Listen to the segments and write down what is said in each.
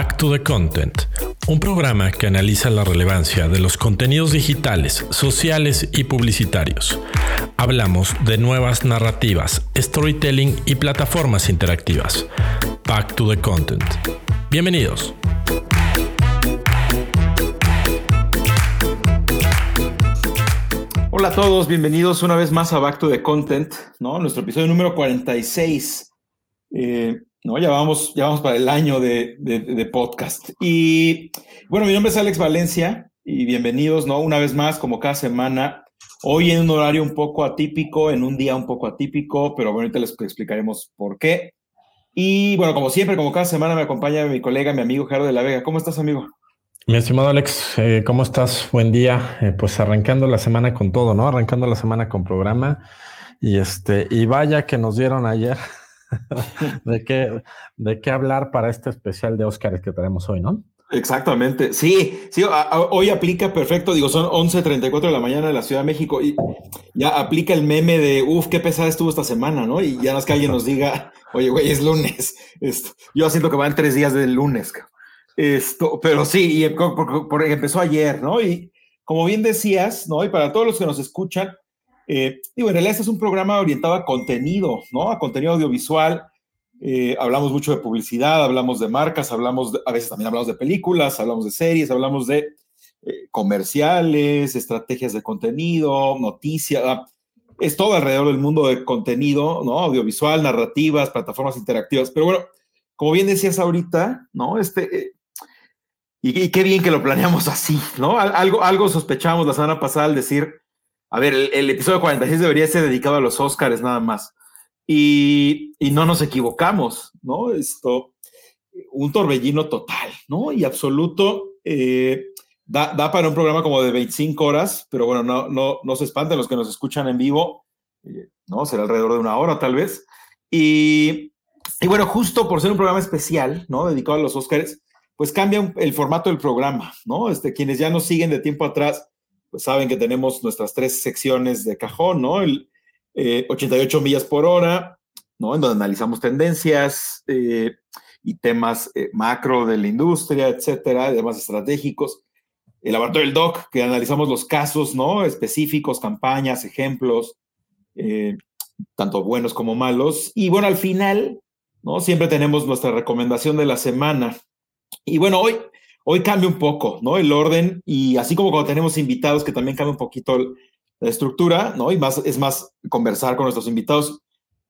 Back to the Content, un programa que analiza la relevancia de los contenidos digitales, sociales y publicitarios. Hablamos de nuevas narrativas, storytelling y plataformas interactivas. Back to the Content. Bienvenidos. Hola a todos, bienvenidos una vez más a Back to the Content, ¿no? Nuestro episodio número 46. Eh, ¿no? Ya vamos, ya vamos para el año de, de, podcast. Y bueno, mi nombre es Alex Valencia y bienvenidos, ¿no? Una vez más, como cada semana, hoy en un horario un poco atípico, en un día un poco atípico, pero bueno, ahorita les explicaremos por qué. Y bueno, como siempre, como cada semana me acompaña mi colega, mi amigo Gerardo de la Vega. ¿Cómo estás, amigo? Mi estimado Alex, eh, ¿cómo estás? Buen día. Eh, pues arrancando la semana con todo, ¿no? Arrancando la semana con programa. Y este, y vaya que nos dieron ayer de, qué, de qué hablar para este especial de Óscar que tenemos hoy, ¿no? Exactamente, sí, sí, hoy aplica perfecto, digo, son 11.34 de la mañana de la Ciudad de México y ya aplica el meme de, uff, qué pesada estuvo esta semana, ¿no? Y ya no es que alguien nos diga, oye, güey, es lunes, esto, yo siento que van tres días del lunes, esto, pero sí, y porque empezó ayer, ¿no? Y como bien decías, ¿no? Y para todos los que nos escuchan, eh, digo, en realidad este es un programa orientado a contenido, ¿no? A contenido audiovisual. Eh, hablamos mucho de publicidad, hablamos de marcas, hablamos, a veces también hablamos de películas, hablamos de series, hablamos de eh, comerciales, estrategias de contenido, noticias. Es todo alrededor del mundo de contenido, ¿no? Audiovisual, narrativas, plataformas interactivas. Pero bueno, como bien decías ahorita, ¿no? Este, y, y, qué bien que lo planeamos así, ¿no? Algo, algo sospechamos la semana pasada al decir, a ver, el, episodio 46 debería ser dedicado a los Oscars nada más. Y, no nos equivocamos, ¿no? Esto, un torbellino total, ¿no? Y absoluto. Eh, da, para un programa como de 25 horas, pero bueno, no, no, no se espanten los que nos escuchan en vivo, eh, ¿no? Será alrededor de una hora tal vez. Y, y, bueno, justo por ser un programa especial, ¿no? Dedicado a los Oscars, pues cambia el formato del programa, ¿no? Este, quienes ya nos siguen de tiempo atrás, pues saben que tenemos nuestras tres secciones de cajón, ¿no? El 88 eh, millas por hora, ¿no? En donde analizamos tendencias eh, y temas eh, macro de la industria, etcétera, temas estratégicos. El laboratorio del DOC, que analizamos los casos, ¿no? Específicos, campañas, ejemplos, tanto buenos como malos. Y bueno, al final, ¿no? Siempre tenemos nuestra recomendación de la semana. Y bueno, hoy Hoy cambia un poco, ¿no? El orden y así como cuando tenemos invitados que también cambia un poquito la estructura, ¿no? Y más, es más conversar con nuestros invitados.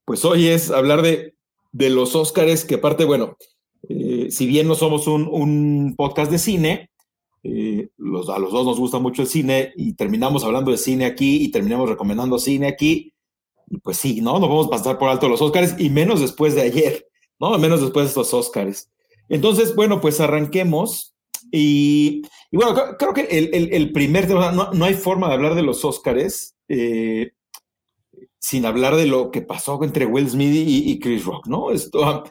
Pues hoy es hablar de, de los Óscares, que aparte, bueno, eh, si bien no somos un, un podcast de cine, eh, los, a los dos nos gusta mucho el cine y terminamos hablando de cine aquí y terminamos recomendando cine aquí. Y pues sí, ¿no? No vamos a pasar por alto los Óscares y menos después de ayer, ¿no? Menos después de estos Óscares. Entonces, bueno, pues arranquemos. Y, bueno, creo, que el, primer tema, no, hay forma de hablar de los Óscares eh, sin hablar de lo que pasó entre Will Smith y, Chris Rock, ¿no? Esto, ah,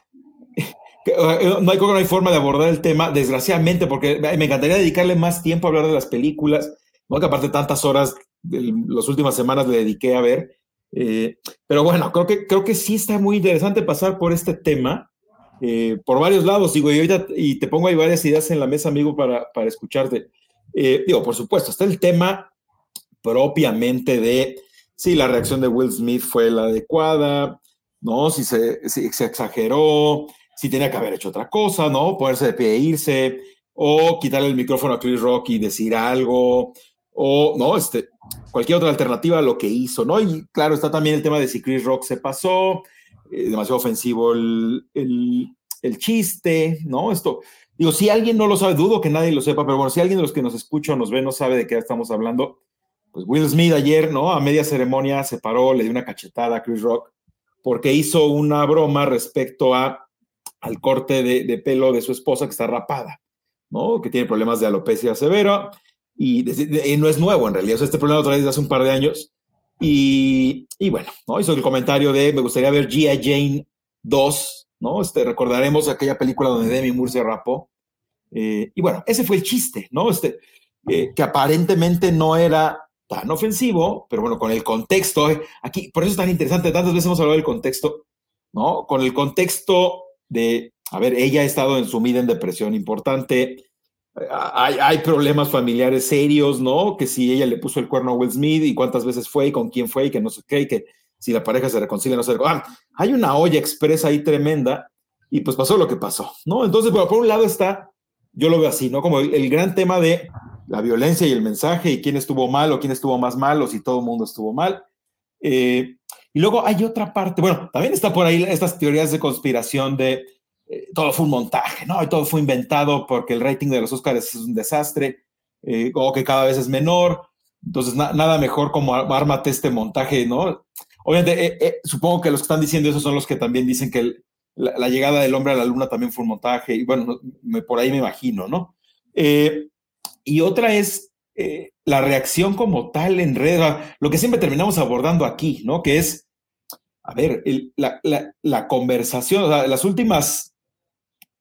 eh, no, hay, no hay forma de abordar el tema, desgraciadamente, porque me encantaría dedicarle más tiempo a hablar de las películas, ¿no? que aparte tantas horas de las últimas semanas le dediqué a ver. Eh, pero bueno, creo que, creo que sí está muy interesante pasar por este tema eh, por varios lados, digo, y y te pongo ahí varias ideas en la mesa, amigo, para, para escucharte. Eh, digo, por supuesto, está el tema propiamente de si la reacción de Will Smith fue la adecuada, ¿no? Si se, si se exageró, si tenía que haber hecho otra cosa, ¿no? Ponerse de pie e irse, o quitarle el micrófono a Chris Rock y decir algo, o, ¿no? Este, cualquier otra alternativa a lo que hizo, ¿no? Y claro, está también el tema de si Chris Rock se pasó, eh, demasiado ofensivo el, el, chiste, ¿no? Esto, digo, si alguien no lo sabe, dudo que nadie lo sepa, pero bueno, si alguien de los que nos escucha o nos ve no sabe de qué estamos hablando, pues Will Smith ayer, ¿no? A media ceremonia se paró, le dio una cachetada a Chris Rock porque hizo una broma respecto a, al corte de, de pelo de su esposa que está rapada, ¿no? Que tiene problemas de alopecia severa y, no es nuevo en realidad. este problema otra vez desde hace un par de años y, y bueno, ¿no? hizo el comentario de me gustaría ver G.I. Jane 2, ¿no? Este, recordaremos aquella película donde Demi Moore se rapó. Eh, y bueno, ese fue el chiste, ¿no? Este, eh, que aparentemente no era tan ofensivo, pero bueno, con el contexto, eh, aquí, por eso es tan interesante, tantas veces hemos hablado del contexto, ¿no? Con el contexto de a ver, ella ha estado en sumida en depresión importante, hay, hay, problemas familiares serios, ¿no? Que si ella le puso el cuerno a Will Smith y cuántas veces fue y con quién fue y que no sé qué, y que si la pareja se reconcilia, no se reconcilia. Ah, hay una olla expresa ahí tremenda y pues pasó lo que pasó, ¿no? Entonces, por un lado está, yo lo veo así, ¿no? Como el, gran tema de la violencia y el mensaje y quién estuvo mal o quién estuvo más mal o si todo el mundo estuvo mal. Eh, y luego hay otra parte, bueno, también está por ahí estas teorías de conspiración de eh, todo fue un montaje, ¿no? Y todo fue inventado porque el rating de los Oscars es un desastre eh, o que cada vez es menor. Entonces, nada mejor como ármate este montaje, ¿no? Obviamente, supongo que los que están diciendo eso son los que también dicen que la, llegada del hombre a la luna también fue un montaje, y bueno, por ahí me imagino, ¿no? Eh, y otra es eh, la reacción como tal en red, lo que siempre terminamos abordando aquí, ¿no? Que es, a ver, la, la, conversación, o sea, las últimas,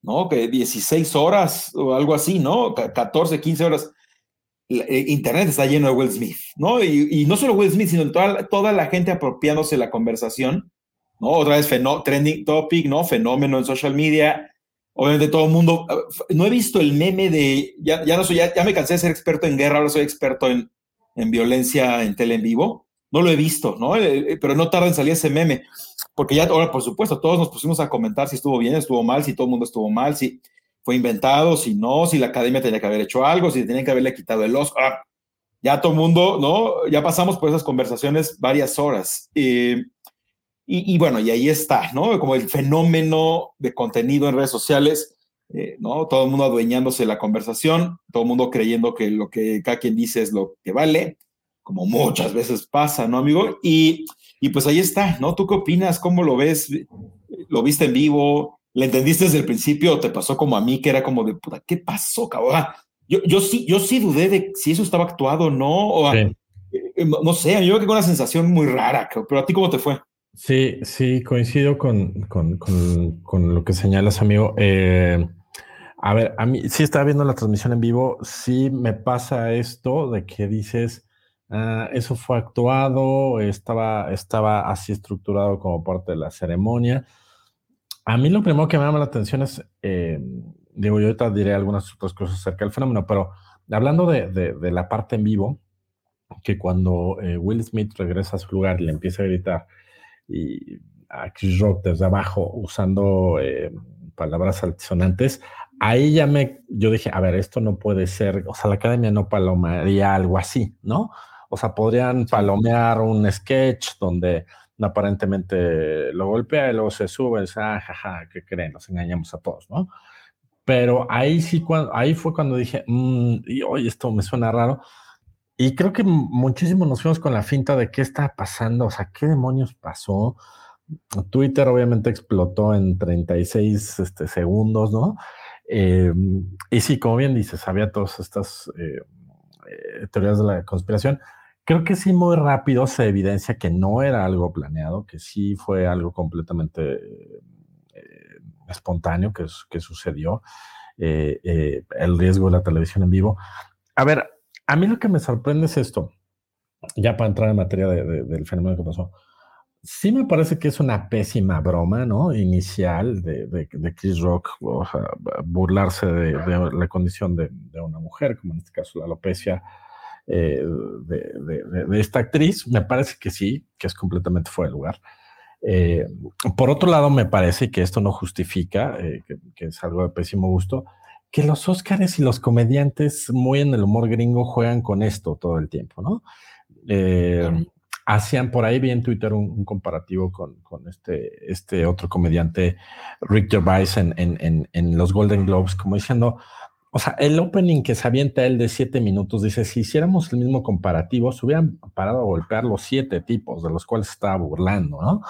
¿no? Que 16 horas o algo así, ¿no? 14, 15 horas. Eh, Internet está lleno de Will Smith, ¿no? Y, no solo Will Smith, sino toda, toda la gente apropiándose la conversación ¿no? Otra vez trending topic, ¿no? Fenómeno en social media. Obviamente todo el mundo, no he visto el meme de, ya, ya no soy, ya, me cansé de ser experto en guerra, ahora soy experto en, en violencia en tele en vivo. No lo he visto, ¿no? Eh, eh, pero no tarda en salir ese meme, porque ya ahora, por supuesto, todos nos pusimos a comentar si estuvo bien, estuvo mal, si todo el mundo estuvo mal, si fue inventado, si no, si la academia tenía que haber hecho algo, si tenía que haberle quitado el Oscar. Ah, ya todo el mundo, ¿no? Ya pasamos por esas conversaciones varias horas. Y, bueno, y ahí está, ¿no? Como el fenómeno de contenido en redes sociales, eh, ¿no? Todo el mundo adueñándose de la conversación, todo el mundo creyendo que lo que cada quien dice es lo que vale, como muchas veces pasa, ¿no, amigo? Y, y pues ahí está, ¿no? ¿Tú qué opinas? ¿Cómo lo ves? ¿Lo viste en vivo? ¿Le entendiste desde el principio o te pasó como a mí, que era como de, puta, ¿qué pasó, cabrón? Yo, yo, sí, yo sí dudé de si eso estaba actuado o no, o eh, no sé, yo creo que con una sensación muy rara, pero a ti cómo te fue? Sí, sí, coincido con, lo que señalas, amigo. Eh, a ver, a mí sí estaba viendo la transmisión en vivo, sí me pasa esto de que dices, ah, eso fue actuado, estaba, estaba así estructurado como parte de la ceremonia. A mí lo primero que me llama la atención es, eh, digo, yo ahorita diré algunas otras cosas acerca del fenómeno, pero hablando de, la parte en vivo, que cuando eh, Will Smith regresa a su lugar y le empieza a gritar, y a Chris Rock desde abajo usando eh, palabras altisonantes, ahí ya me, yo dije, a ver, esto no puede ser, o sea, la academia no palomearía algo así, ¿no? O sea, podrían palomear un sketch donde aparentemente lo golpea y luego se sube y dice, ah, jaja, ¿qué creen? Nos engañamos a todos, ¿no? Pero ahí sí, cuando, ahí fue cuando dije, mmm, y oye, esto me suena raro, y creo que muchísimo nos fuimos con la finta de qué está pasando, o sea, qué demonios pasó. Twitter obviamente explotó en 36 este, segundos, ¿no? Eh, y sí, como bien dices, había todas estas eh, eh, teorías de la conspiración. Creo que sí, muy rápido se evidencia que no era algo planeado, que sí fue algo completamente espontáneo que, que sucedió. el riesgo de la televisión en vivo. A ver, a mí lo que me sorprende es esto, ya para entrar en materia del fenómeno que pasó. Sí me parece que es una pésima broma, ¿no? Inicial de, Chris Rock, o sea, burlarse de, la condición de, una mujer, como en este caso la alopecia eh, de, esta actriz. Me parece que sí, que es completamente fuera de lugar. Eh, por otro lado, me parece que esto no justifica, eh, que, es algo de pésimo gusto, que los Óscares y los comediantes muy en el humor gringo juegan con esto todo el tiempo, ¿no? Hacían por ahí, vi en Twitter un, comparativo con, este, este otro comediante, Rick Gervais, en, en, los Golden Globes, como diciendo, o sea, el opening que se avienta él de siete minutos, dice, si hiciéramos el mismo comparativo, se hubieran parado a golpear los siete tipos de los cuales estaba burlando, ¿no? O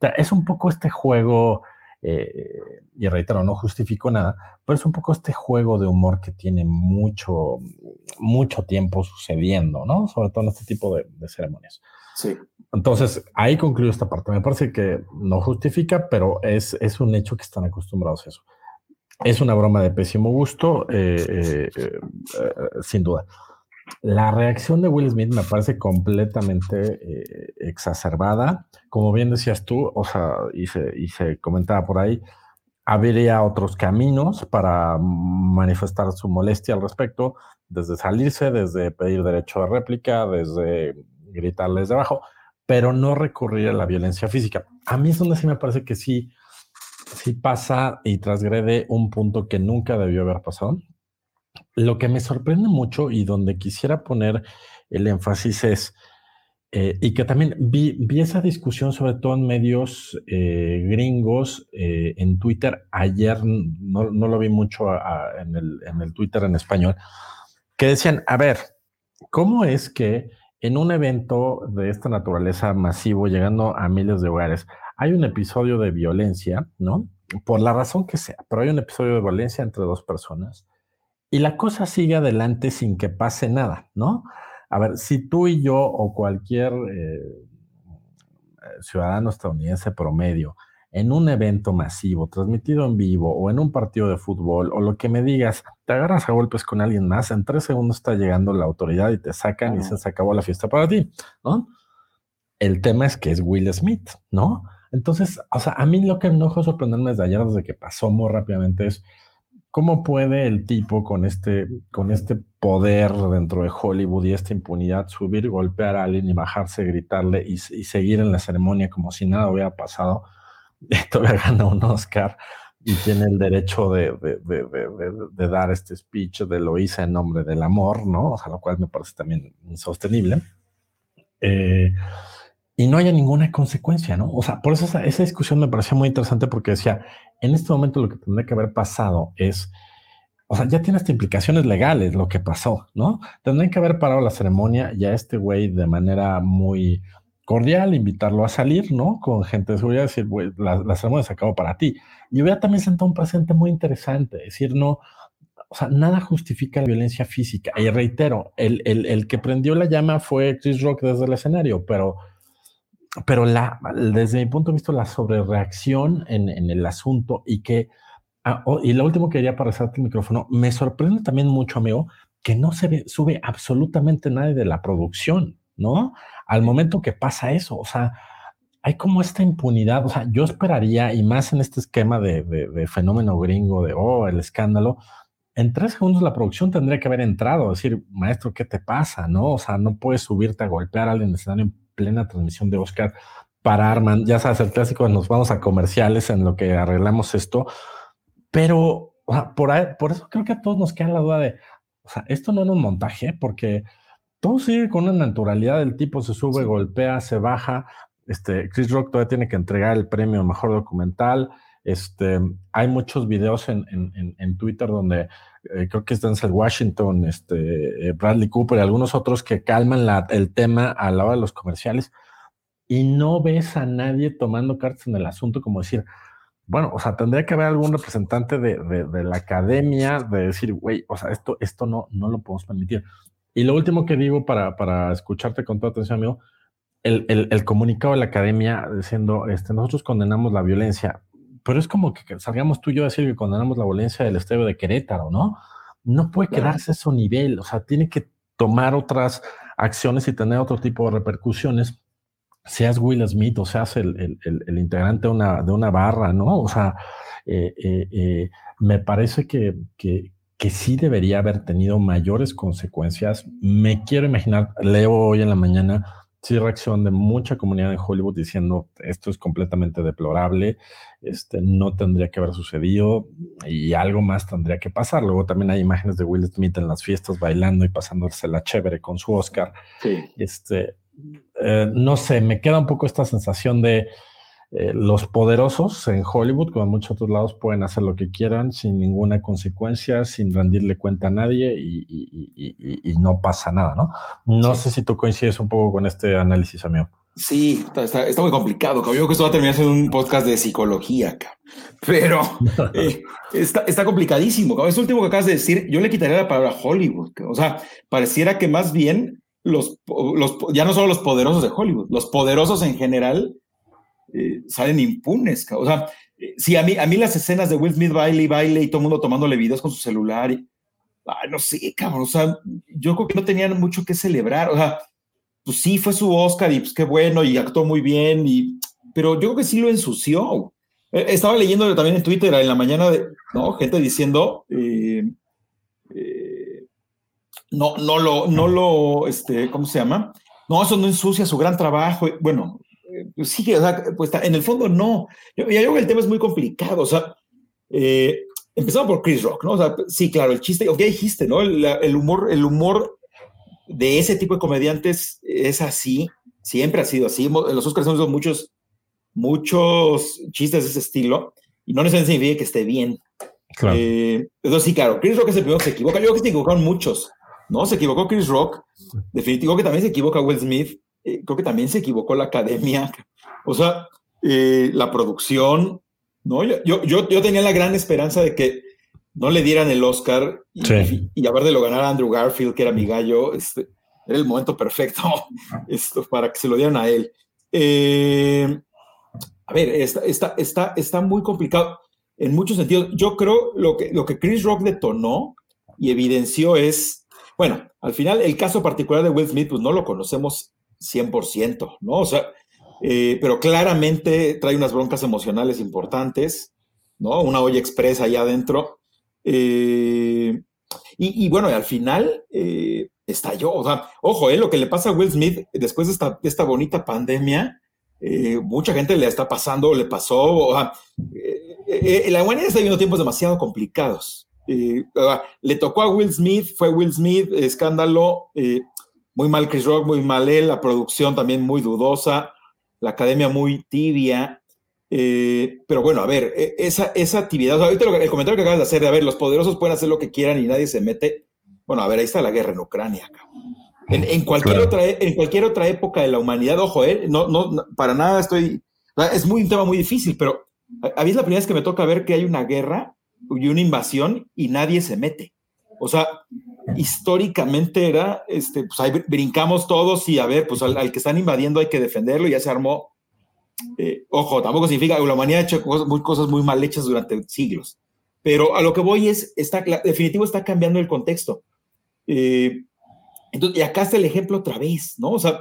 sea, es un poco este juego eh, y reitero, no justifico nada, pero es un poco este juego de humor que tiene mucho, mucho tiempo sucediendo, ¿no? Sobre todo en este tipo de, ceremonias. Sí. Entonces, ahí concluyo esta parte. Me parece que no justifica, pero es, es un hecho que están acostumbrados a eso. Es una broma de pésimo gusto, eh, eh, sin duda. La reacción de Will Smith me parece completamente eh, exacerbada. Como bien decías tú, o sea, y se, comentaba por ahí, habría otros caminos para manifestar su molestia al respecto, desde salirse, desde pedir derecho de réplica, desde gritarles debajo, pero no recurrir a la violencia física. A mí es donde sí me parece que sí, sí pasa y transgrede un punto que nunca debió haber pasado. Lo que me sorprende mucho y donde quisiera poner el énfasis es, eh, y que también vi, esa discusión sobre todo en medios eh, gringos, eh, en Twitter, ayer no, lo vi mucho en, el, en el Twitter en español, que decían, a ver, ¿cómo es que en un evento de esta naturaleza masivo, llegando a miles de hogares, hay un episodio de violencia, ¿no? Por la razón que sea, pero hay un episodio de violencia entre dos personas y la cosa sigue adelante sin que pase nada, ¿no? A ver, si tú y yo o cualquier eh, ciudadano estadounidense promedio en un evento masivo, transmitido en vivo o en un partido de fútbol o lo que me digas, te agarras a golpes con alguien más, en tres segundos está llegando la autoridad y te sacan y se acabó la fiesta para ti, ¿no? El tema es que es Will Smith, ¿no? Entonces, o sea, a mí lo que me enojo sorprenderme desde ayer, desde que pasó muy rápidamente, es cómo puede el tipo con este, con este poder dentro de Hollywood y esta impunidad subir, golpear a alguien y bajarse, gritarle y, y seguir en la ceremonia como si nada hubiera pasado todavía gana un Oscar y tiene el derecho de, de, dar este speech de lo hice en nombre del amor, ¿no? O sea, lo cual me parece también insostenible. Eh, y no haya ninguna consecuencia, ¿no? O sea, por eso esa, esa, discusión me parecía muy interesante porque decía, en este momento lo que tendría que haber pasado es, o sea, ya tiene implicaciones legales lo que pasó, ¿no? Tendrían que haber parado la ceremonia y a este güey de manera muy cordial, invitarlo a salir, ¿no? Con gente de seguridad, decir, la, la, ceremonia se acabó para ti. Y hubiera también sentado un presente muy interesante, decir, no, o sea, nada justifica la violencia física. Y reitero, el, el, el que prendió la llama fue Chris Rock desde el escenario, pero, pero la, desde mi punto de vista, la sobrereacción en, en el asunto y que, ah, oh, y lo último que quería para el micrófono, me sorprende también mucho, amigo, que no se ve, sube absolutamente nadie de la producción, ¿no? al momento que pasa eso, o sea, hay como esta impunidad, o sea, yo esperaría, y más en este esquema de, fenómeno gringo, de, oh, el escándalo, en tres segundos la producción tendría que haber entrado, decir, maestro, ¿qué te pasa? ¿No? O sea, no puedes subirte a golpear a alguien en plena transmisión de Oscar, parar, man, ya sabes, el clásico, nos vamos a comerciales en lo que arreglamos esto, pero por, por eso creo que a todos nos queda la duda de, o sea, esto no era un montaje, porque todo sigue con una naturalidad, el tipo se sube, golpea, se baja. Este, Chris Rock todavía tiene que entregar el premio Mejor Documental. Este, hay muchos videos en, en, Twitter donde eh, creo que es Denzel Washington, este, eh, Bradley Cooper y algunos otros que calman el tema a la hora de los comerciales y no ves a nadie tomando cartas en el asunto como decir, bueno, o sea, tendría que haber algún representante de, de, la academia de decir, güey, o sea, esto, esto no, no lo podemos permitir. Y lo último que digo para, para escucharte con toda atención, amigo, el, el, comunicado de la academia diciendo, este, nosotros condenamos la violencia, pero es como que salgamos tú y yo a decir que condenamos la violencia del estadio de Querétaro, ¿no? No puede quedarse eso nivel, o sea, tiene que tomar otras acciones y tener otro tipo de repercusiones, seas Will Smith o seas el, el, el integrante de una, de una, barra, ¿no? O sea, eh, eh, eh, me parece que, que, que sí debería haber tenido mayores consecuencias. Me quiero imaginar, leo hoy en la mañana, sí reacción de mucha comunidad en Hollywood diciendo esto es completamente deplorable, este no tendría que haber sucedido y algo más tendría que pasar. Luego también hay imágenes de Will Smith en las fiestas bailando y pasándose la chévere con su Oscar. Sí. Este, eh, no sé, me queda un poco esta sensación de eh, los poderosos en Hollywood, como en muchos otros lados, pueden hacer lo que quieran sin ninguna consecuencia, sin rendirle cuenta a nadie y, no pasa nada, ¿no? No sé si tú coincides un poco con este análisis, amigo. Sí, está, muy complicado. Yo creo que esto va a terminar siendo un podcast de psicología, pero eh, está, está complicadísimo. Es último que acabas de decir, yo le quitaría la palabra Hollywood. O sea, pareciera que más bien los, los, ya no solo los poderosos de Hollywood, los poderosos en general eh, salen impunes. O sea, eh, si a mí, a mí las escenas de Will Smith baile y baile y todo el mundo tomándole videos con su celular, y, no sé, cabrón, o sea, yo creo que no tenían mucho que celebrar. O sea, pues sí, fue su Oscar y pues qué bueno y actuó muy bien, y, pero yo creo que sí lo ensució. Eh, estaba leyendo también en Twitter en la mañana, de, ¿no? Gente diciendo, no, no lo, no lo, este, ¿cómo se llama? No, eso no ensucia su gran trabajo. Bueno, pues sí, o sea, pues en el fondo no. Yo, yo creo que el tema es muy complicado, o sea, empezando por Chris Rock, ¿no? O sea, sí, claro, el chiste, ¿qué dijiste, ¿no? El, el, humor, el humor de ese tipo de comediantes es así, siempre ha sido así. En los Oscars hemos visto muchos muchos chistes de ese estilo y no necesariamente significa que esté bien. Claro. Eh, entonces, sí, claro, Chris Rock es el primero que se equivoca. Yo creo que se equivocaron muchos, ¿no? Se equivocó Chris Rock, definitivo que también se equivoca Will Smith, eh, creo que también se equivocó la academia, o sea, eh, la producción, ¿no? Yo, yo, yo tenía la gran esperanza de que no le dieran el Oscar y, sí. y, de lo ganar a Andrew Garfield, que era mi gallo, este, era el momento perfecto esto, para que se lo dieran a él. Eh, a ver, está, está, está, está muy complicado en muchos sentidos. Yo creo lo que, lo que Chris Rock detonó y evidenció es, bueno, al final el caso particular de Will Smith, pues no lo conocemos 100%, ¿no? O sea, eh, pero claramente trae unas broncas emocionales importantes, ¿no? Una olla expresa allá adentro. Eh, y, bueno, al final eh, estalló. O sea, ojo, eh, lo que le pasa a Will Smith después de esta, esta bonita pandemia, mucha gente le está pasando, le pasó. Eh, eh, la humanidad está viviendo tiempos demasiado complicados. le tocó a Will Smith, fue Will Smith, escándalo, muy mal Chris Rock, muy mal él, la producción también muy dudosa, la academia muy tibia. pero bueno, a ver, e, esa, esa actividad, ahorita el comentario que acabas de hacer de, a ver, los poderosos pueden hacer lo que quieran y nadie se mete. Bueno, a ver, ahí está la guerra en Ucrania. En, cualquier otra, e, en cualquier otra época de la humanidad, ojo, eh, no, no, para nada estoy. Es muy un tema muy difícil, pero a mí es la primera vez que me toca ver que hay una guerra y una invasión y nadie se mete. O sea, históricamente era, este, pues ahí brincamos todos y a ver, pues al, que están invadiendo hay que defenderlo ya se armó. Eh, ojo, tampoco significa la humanidad ha hecho cosas muy, cosas muy mal hechas durante siglos. Pero a lo que voy es, está, definitivo está cambiando el contexto. Eh, y acá está el ejemplo otra vez, ¿no? O sea,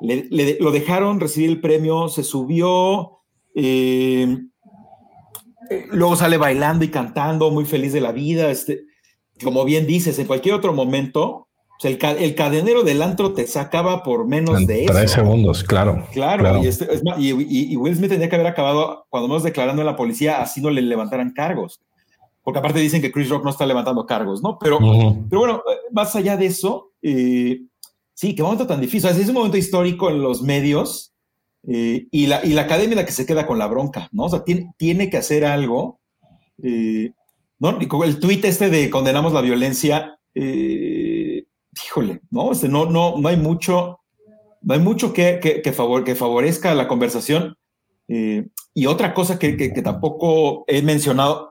lo dejaron recibir el premio, se subió, eh, luego sale bailando y cantando, muy feliz de la vida. Este, como bien dices, en cualquier otro momento, el, el, cadenero del antro te sacaba por menos de eso. Tres segundos, claro. Claro, este, Y, y, Will Smith tenía que haber acabado, cuando menos declarando a la policía, así no le levantaran cargos. Porque aparte dicen que Chris Rock no está levantando cargos, ¿no? Pero, pero bueno, eh, más allá de eso, eh, sí, qué momento tan difícil. es un momento histórico en los medios eh, y, la, y la academia la que se queda con la bronca, ¿no? O sea, tiene, tiene que hacer algo. Eh, ¿no? el tuit este de condenamos la violencia, híjole, ¿no? No, no, no hay mucho, no hay mucho que, que, favor, que favorezca la conversación. y otra cosa que, que, tampoco he mencionado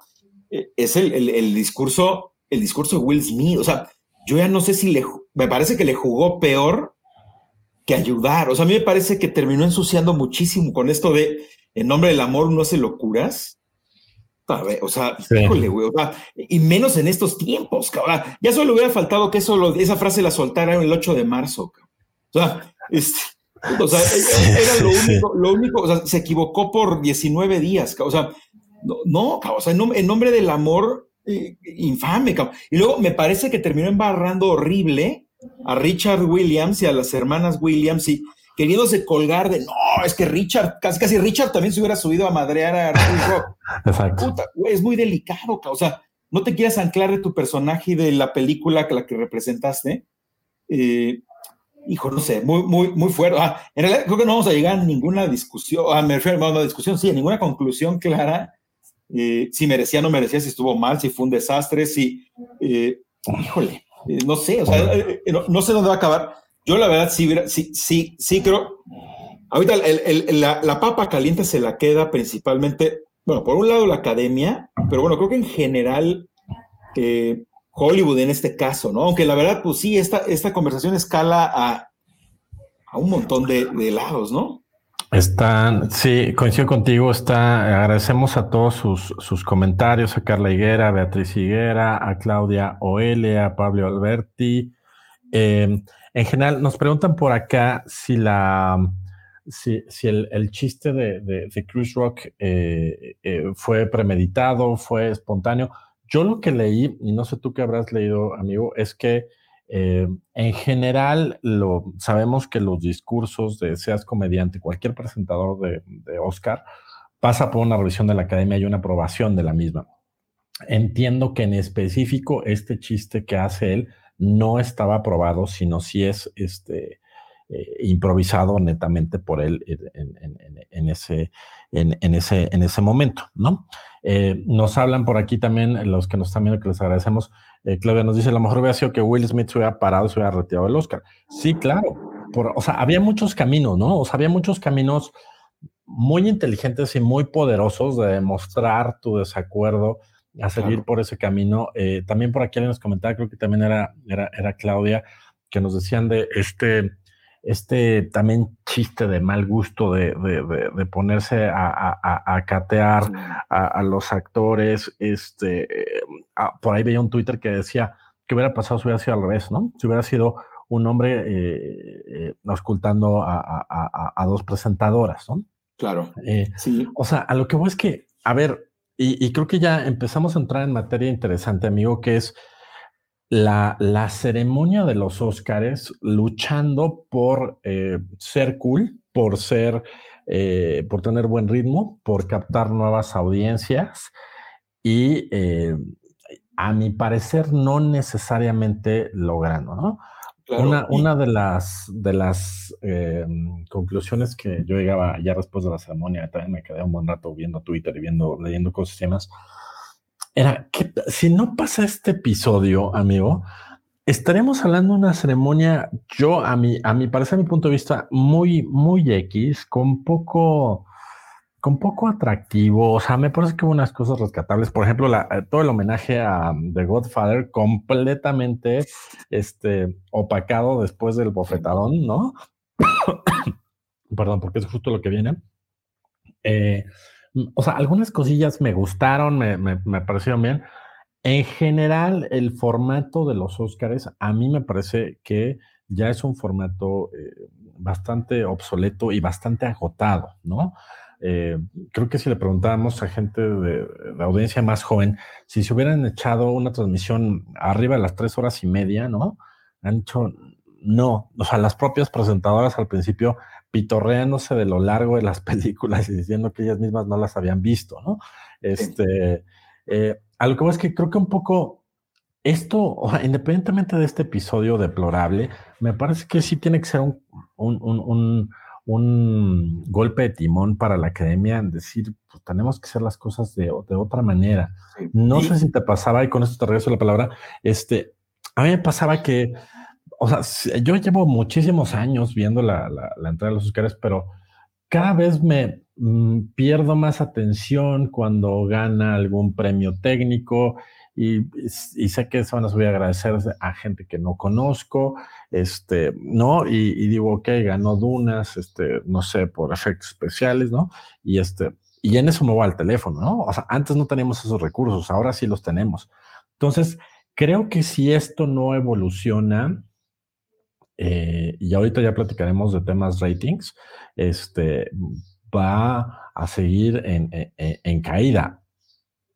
es el, el, el, discurso, el discurso de Will Smith. O sea, yo ya no sé si le, me parece que le jugó peor que ayudar. O sea, a mí me parece que terminó ensuciando muchísimo con esto de en nombre del amor no hace locuras. O sea, híjole, güey, y menos en estos tiempos, cabrón. Ya solo hubiera faltado que eso, esa frase la soltara el 8 de marzo. O sea, este, o sea, era lo único, lo único, o sea, se equivocó por 19 días, o sea, no, no o sea, en nombre del amor infame. Y luego me parece que terminó embarrando horrible a Richard Williams y a las hermanas Williams y queriéndose colgar de no, es que Richard, casi casi Richard también se hubiera subido a madrear a Rock. Exacto. es muy delicado, o sea, no te quieras anclar de tu personaje y de la película que la que representaste. Eh, hijo, no sé, muy, muy, muy fuerte. Ah, en realidad creo que no vamos a llegar a ninguna discusión, a me refiero a una discusión, sí, a ninguna conclusión clara eh, si merecía no merecía, si estuvo mal, si fue un desastre, si, eh, híjole, no sé, o sea, no, sé dónde va a acabar. Yo la verdad sí, sí, sí, sí creo, ahorita la, papa caliente se la queda principalmente, bueno, por un lado la academia, pero bueno, creo que en general Hollywood en este caso, ¿no? Aunque la verdad, pues sí, esta, esta conversación escala a, a un montón de, lados, ¿no? Están, sí, coincido contigo. Está, agradecemos a todos sus, sus comentarios, a Carla Higuera, a Beatriz Higuera, a Claudia Oele, a Pablo Alberti. Em, en general, nos preguntan por acá si la, si, si el, chiste de, de, Chris Rock eh, eh, fue premeditado, fue espontáneo. Yo lo que leí, y no sé tú qué habrás leído, amigo, es que eh, en general lo, sabemos que los discursos de seas comediante, cualquier presentador de, de Oscar, pasa por una revisión de la academia y una aprobación de la misma. Entiendo que en específico este chiste que hace él no estaba aprobado, sino si es este, eh, improvisado netamente por él en, ese, en, ese, en ese momento, ¿no? Eh, nos hablan por aquí también, los que nos están viendo, que les agradecemos. Eh, Claudia nos dice, lo mejor hubiera sido que Will Smith se hubiera parado se hubiera retirado el Oscar. Sí, claro. O sea, había muchos caminos, ¿no? O sea, había muchos caminos muy inteligentes y muy poderosos de demostrar tu desacuerdo a seguir por ese camino. Eh, también por aquí alguien nos comentaba, creo que también era, era, era Claudia, que nos decían de este, este también chiste de mal gusto de, de, ponerse a, a, catear a, los actores. Este, ah, por ahí veía un Twitter que decía que hubiera pasado si hubiera sido al revés, ¿no? Si hubiera sido un hombre eh, eh ocultando a, dos presentadoras, ¿no? Claro. Eh, sí. O sea, a lo que voy es que, a ver, y, creo que ya empezamos a entrar en materia interesante, amigo, que es la, la ceremonia de los Óscares luchando por eh, ser cool, por ser, eh, por tener buen ritmo, por captar nuevas audiencias y a mi parecer no necesariamente logrando, ¿no? Una, de las, de las eh, conclusiones que yo llegaba ya después de la ceremonia, también me quedé un buen rato viendo Twitter y viendo, leyendo cosas y demás, era que si no pasa este episodio, amigo, estaremos hablando de una ceremonia, yo a mi, a mi parecer, a mi punto de vista, muy, muy X, con poco con poco atractivo. O sea, me parece que hubo unas cosas rescatables. Por ejemplo, eh, todo el homenaje a um, The Godfather completamente este, opacado después del bofetadón, ¿no? Perdón, porque es justo lo que viene. Eh, o sea, algunas cosillas me gustaron, me, me, parecieron bien. En general, el formato de los Óscares a mí me parece que ya es un formato eh, bastante obsoleto y bastante agotado, ¿no? Eh, creo que si le preguntábamos a gente de, audiencia más joven si se hubieran echado una transmisión arriba de las tres horas y media, ¿no? Han dicho no. O sea, las propias presentadoras al principio pitorreándose de lo largo de las películas y diciendo que ellas mismas no las habían visto, ¿no? Este, eh, a lo que voy es que creo que un poco esto, independientemente de este episodio deplorable, me parece que sí tiene que ser un golpe de timón para la academia en decir, pues tenemos que hacer las cosas de, otra manera. No sé si te pasaba, y con esto te regreso la palabra, este, a mí me pasaba que, o sea, yo llevo muchísimos años viendo la, la, entrada de los Oscars, pero cada vez me mm, pierdo más atención cuando gana algún premio técnico y, sé que se van a subir a agradecer a gente que no conozco, este, ¿no? Y, digo, ok, ganó Dunas, este, no sé, por efectos especiales, ¿no? Y este, y en eso me voy al teléfono, ¿no? O sea, antes no teníamos esos recursos, ahora sí los tenemos. Entonces, creo que si esto no evoluciona, eh, y ahorita ya platicaremos de temas ratings, este, va a seguir en, en caída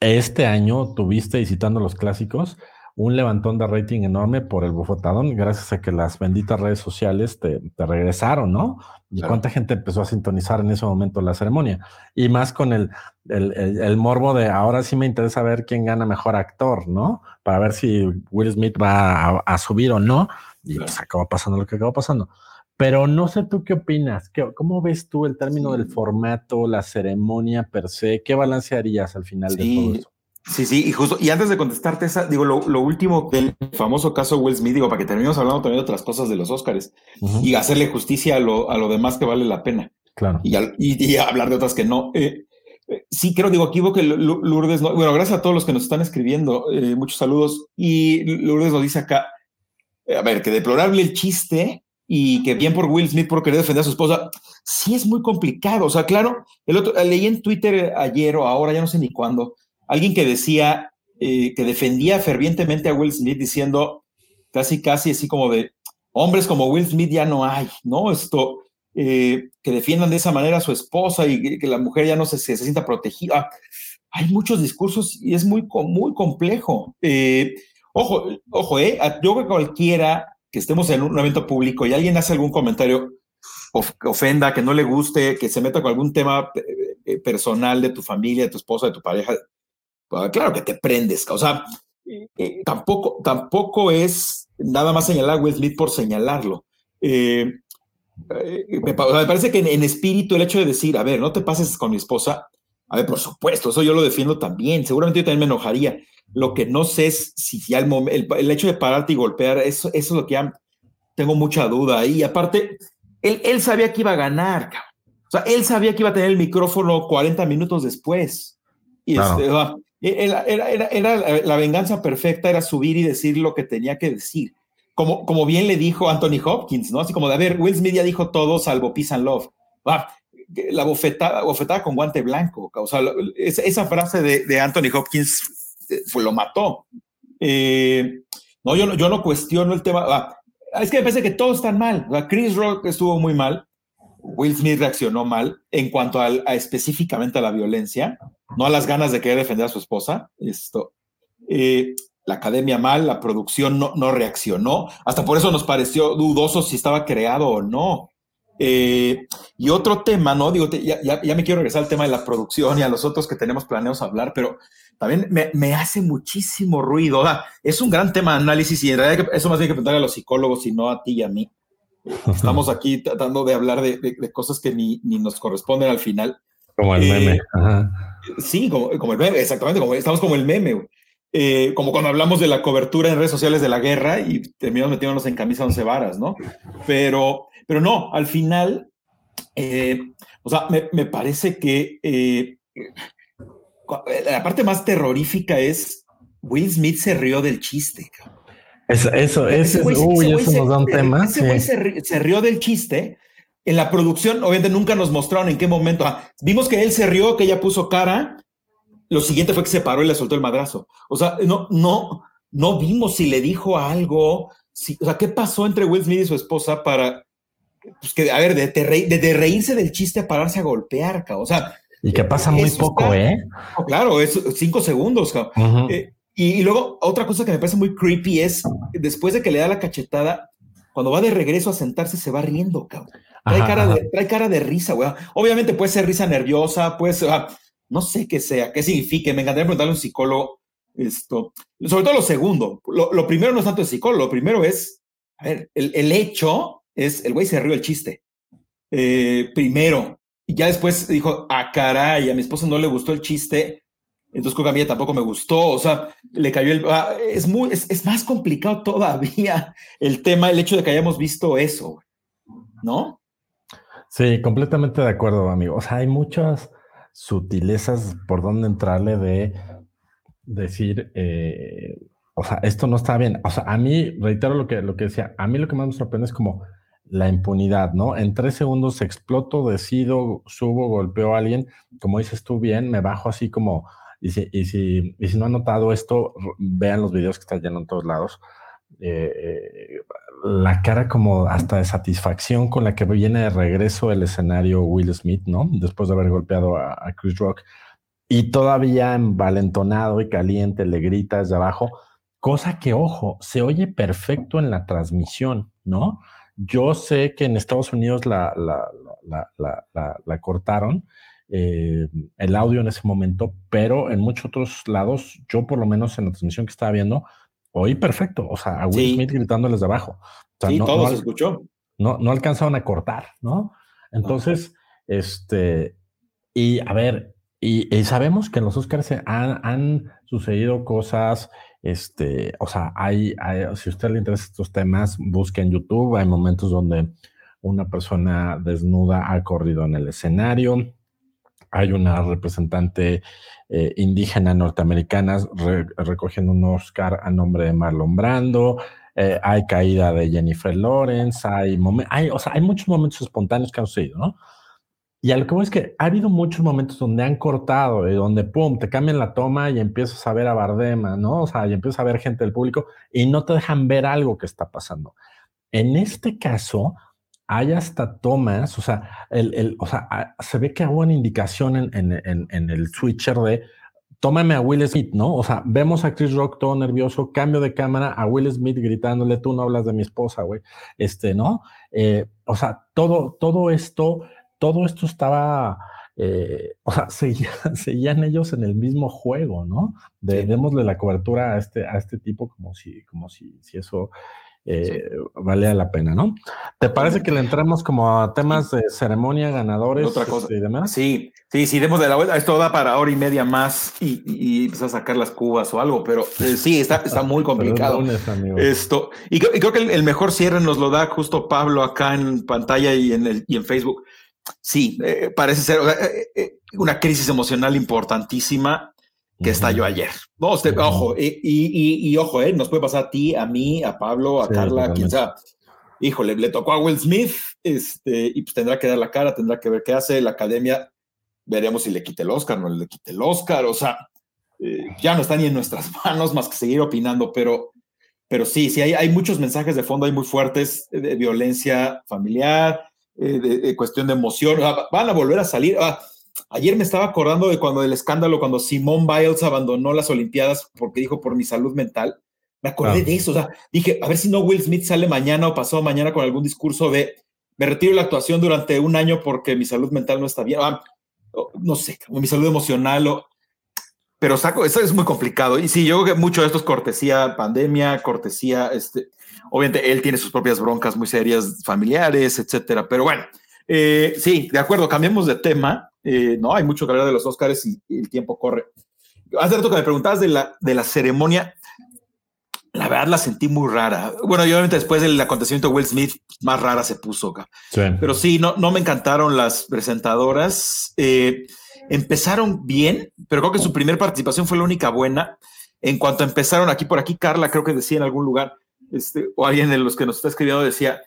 este año tuviste, visitando los clásicos, un levantón de rating enorme por el bufotadón, gracias a que las benditas redes sociales te, regresaron, ¿no? Y cuánta gente empezó a sintonizar en ese momento la ceremonia. Y más con el, el, morbo de ahora sí me interesa ver quién gana mejor actor, ¿no? Para ver si Will Smith va a, subir o no. Y pues acabó pasando lo que acabó pasando. Pero no sé tú qué opinas, ¿cómo ves tú el término del formato, la ceremonia per se? ¿Qué balancearías al final de todo eso? Sí, sí, y justo, y antes de contestarte esa, digo, lo, último del famoso caso Will Smith, digo, para que terminemos hablando también de otras cosas de los Oscars y hacerle justicia a lo, a lo demás que vale la pena. Claro. Y, y, hablar de otras que no. Eh, eh, sí, creo, digo, aquí veo que Lourdes, no, bueno, gracias a todos los que nos están escribiendo, eh, muchos saludos. Y Lourdes nos dice acá, a ver, que deplorable el chiste, y que bien por Will Smith por querer defender a su esposa, sí es muy complicado. O sea, claro, el otro, leí en Twitter ayer o ahora, ya no sé ni cuándo, alguien que decía eh, que defendía fervientemente a Will Smith diciendo casi, casi así como de hombres como Will Smith ya no hay, ¿no? Esto, eh, que defiendan de esa manera a su esposa y que, la mujer ya no se, se, sienta protegida. Hay muchos discursos y es muy, muy complejo. Eh, ojo, ojo, eh, yo que cualquiera que estemos en un evento público y alguien hace algún comentario que ofenda, que no le guste, que se meta con algún tema personal de tu familia, de tu esposa, de tu pareja, claro que te prendes. O sea, tampoco, tampoco es nada más señalar a Will Smith por señalarlo. Eh, eh, me, parece que en, espíritu el hecho de decir, a ver, no te pases con mi esposa, a ver, por supuesto, eso yo lo defiendo también, seguramente yo también me enojaría. Lo que no sé es si ya el, el, hecho de pararte y golpear, eso, eso es lo que ya tengo mucha duda. Y aparte, él, él sabía que iba a ganar, o sea, él sabía que iba a tener el micrófono 40 minutos después. Y este, era, la venganza perfecta, era subir y decir lo que tenía que decir como, como bien le dijo Anthony Hopkins, ¿no? Así como de, a ver, Will Smith ya dijo todo salvo Peace and Love. Ah, la bofetada, bofetada con guante blanco. O sea, esa frase de, de Anthony Hopkins pues lo mató. Eh, no, yo no, yo no cuestiono el tema. Ah, es que me parece que todos están mal. Chris Rock estuvo muy mal. Will Smith reaccionó mal en cuanto a, específicamente a la violencia, no a las ganas de querer defender a su esposa. Esto. Eh, la academia mal, la producción no, no, reaccionó, hasta por eso nos pareció dudoso si estaba creado o no. Eh, y otro tema, ¿no? Digo, ya, ya, me quiero regresar al tema de la producción y a los otros que tenemos planeados hablar, pero también me, me hace muchísimo ruido. es un gran tema de análisis y en realidad eso más bien que preguntarle a los psicólogos y no a ti y a mí. Estamos aquí tratando de hablar de, de, cosas que ni, ni, nos corresponden al final. Como el meme. Eh, sí, como, como, el meme, exactamente, como, estamos como el meme. Eh, como cuando hablamos de la cobertura en redes sociales de la guerra y terminamos metiéndonos en camisa once varas, ¿no? Pero, pero no, al final, eh, o sea, me, parece que eh, la parte más terrorífica es Will Smith se rió del chiste. Eso, eso, ese, uy, eso nos da un tema. Ese güey se, rió del chiste. En la producción, obviamente nunca nos mostraron en qué momento. Ah, vimos que él se rió, que ella puso cara, lo siguiente fue que se paró y le soltó el madrazo. O sea, no, no, no vimos si le dijo algo. Si, o sea, ¿qué pasó entre Will Smith y su esposa para, pues que, a ver, de, de, reírse del chiste a pararse a golpear, O sea. Y que pasa muy poco, ¿eh? claro, es cinco segundos, eh, y, luego, otra cosa que me parece muy creepy es, después de que le da la cachetada, cuando va de regreso a sentarse, se va riendo, cabrón. Trae, cara, de, trae cara de risa, güey. Obviamente puede ser risa nerviosa, puede ser, no sé qué sea, qué signifique. Me encantaría preguntarle a un psicólogo esto. Sobre todo lo segundo. Lo, primero no es tanto el psicólogo, lo primero es, a ver, el, hecho es, el güey se rió el chiste. Eh, primero. Y ya después dijo, ah, caray, a mi esposa no le gustó el chiste, entonces con a mí tampoco me gustó, o sea, le cayó el... Ah, es, muy, es, más complicado todavía el tema, el hecho de que hayamos visto eso, ¿no? Sí, completamente de acuerdo, amigo. O sea, hay muchas sutilezas por dónde entrarle de decir, eh, o sea, esto no está bien. O sea, a mí, reitero lo que, lo que decía, a mí lo que más me sorprende es como la impunidad, ¿no? En tres segundos exploto, decido, subo, golpeo a alguien, como dices tú bien, me bajo así como, y si, y si, y si no han notado esto, vean los videos que están llenos en todos lados. Eh, la cara como hasta de satisfacción con la que viene de regreso el escenario Will Smith, ¿no? Después de haber golpeado a, Chris Rock. Y todavía envalentonado y caliente le grita desde abajo, cosa que, ojo, se oye perfecto en la transmisión, ¿no? Yo sé que en Estados Unidos la, la, cortaron, eh, el audio en ese momento, pero en muchos otros lados, yo por lo menos en la transmisión que estaba viendo, oí perfecto, o sea, a Will Smith gritándoles de abajo. sí, todo se escuchó. No, no alcanzaron a cortar, ¿no? Entonces, este, y a ver, y, sabemos que en los Oscars han, han, sucedido cosas, este, o sea, hay, si a usted le interesa estos temas, busque en YouTube, hay momentos donde una persona desnuda ha corrido en el escenario, hay una representante eh, indígena norteamericana recogiendo un Oscar a nombre de Marlon Brando, eh, hay caída de Jennifer Lawrence, hay, hay, hay muchos momentos espontáneos que han sucedido, ¿no? Y a lo que voy es que ha habido muchos momentos donde han cortado y donde, pum, te cambian la toma y empiezas a ver a Bardema, ¿no? O sea, y empiezas a ver gente del público y no te dejan ver algo que está pasando. En este caso, hay hasta tomas, o sea, el, o sea, se ve que hubo una indicación en, en, el switcher de tómame a Will Smith, ¿no? O sea, vemos a Chris Rock todo nervioso, cambio de cámara a Will Smith gritándole, tú no hablas de mi esposa, güey. Este, ¿no? Eh, o sea, todo, todo esto, todo esto estaba, eh, o sea, seguían, ellos en el mismo juego, ¿no? De, Démosle la cobertura a este, a este tipo como si, como si, si eso eh, valía la pena, ¿no? ¿Te parece que le entremos como a temas de ceremonia, ganadores Otra cosa. y demás? Sí, sí, sí, demos de la vuelta. Esto da para hora y media más y, y, a sacar las cubas o algo, pero eh, sí, está, está muy complicado. Esto, y, creo que el, mejor cierre nos lo da justo Pablo acá en pantalla y en, el, y en Facebook. Sí, eh, parece ser una crisis emocional importantísima que estalló ayer. No, este, ojo, y, y, ojo, eh, nos puede pasar a ti, a mí, a Pablo, a Carla, a quien sea. Híjole, le tocó a Will Smith, este, y pues tendrá que dar la cara, tendrá que ver qué hace la academia. Veremos si le quite el Oscar, no le quite el Oscar, o sea, eh, ya no está ni en nuestras manos más que seguir opinando, pero, pero sí, sí, hay, hay muchos mensajes de fondo, hay muy fuertes de violencia familiar, eh, de, cuestión de emoción, van a volver a salir. Ah, Ayer me estaba acordando de cuando el escándalo, cuando Simone Biles abandonó las Olimpiadas porque dijo por mi salud mental. Me acordé de eso. O sea, dije, a ver si no Will Smith sale mañana o pasado mañana con algún discurso de me retiro la actuación durante un año porque mi salud mental no está bien. Ah, no sé, mi salud emocional. O, pero saco, eso es muy complicado. Y sí, yo creo que mucho de esto es cortesía pandemia, cortesía, este, obviamente él tiene sus propias broncas muy serias familiares, etcétera. Pero bueno, eh, sí, de acuerdo, cambiemos de tema. Eh, no, hay mucho que hablar de los Oscars y, el tiempo corre. Hace rato que me preguntabas de la, de la ceremonia, la verdad la sentí muy rara. Bueno, obviamente después del acontecimiento de Will Smith, más rara se puso. Pero sí, no, no me encantaron las presentadoras. Eh, empezaron bien, pero creo que su primera participación fue la única buena. En cuanto empezaron aquí por aquí, Carla creo que decía en algún lugar, este, o alguien de los que nos está escribiendo decía,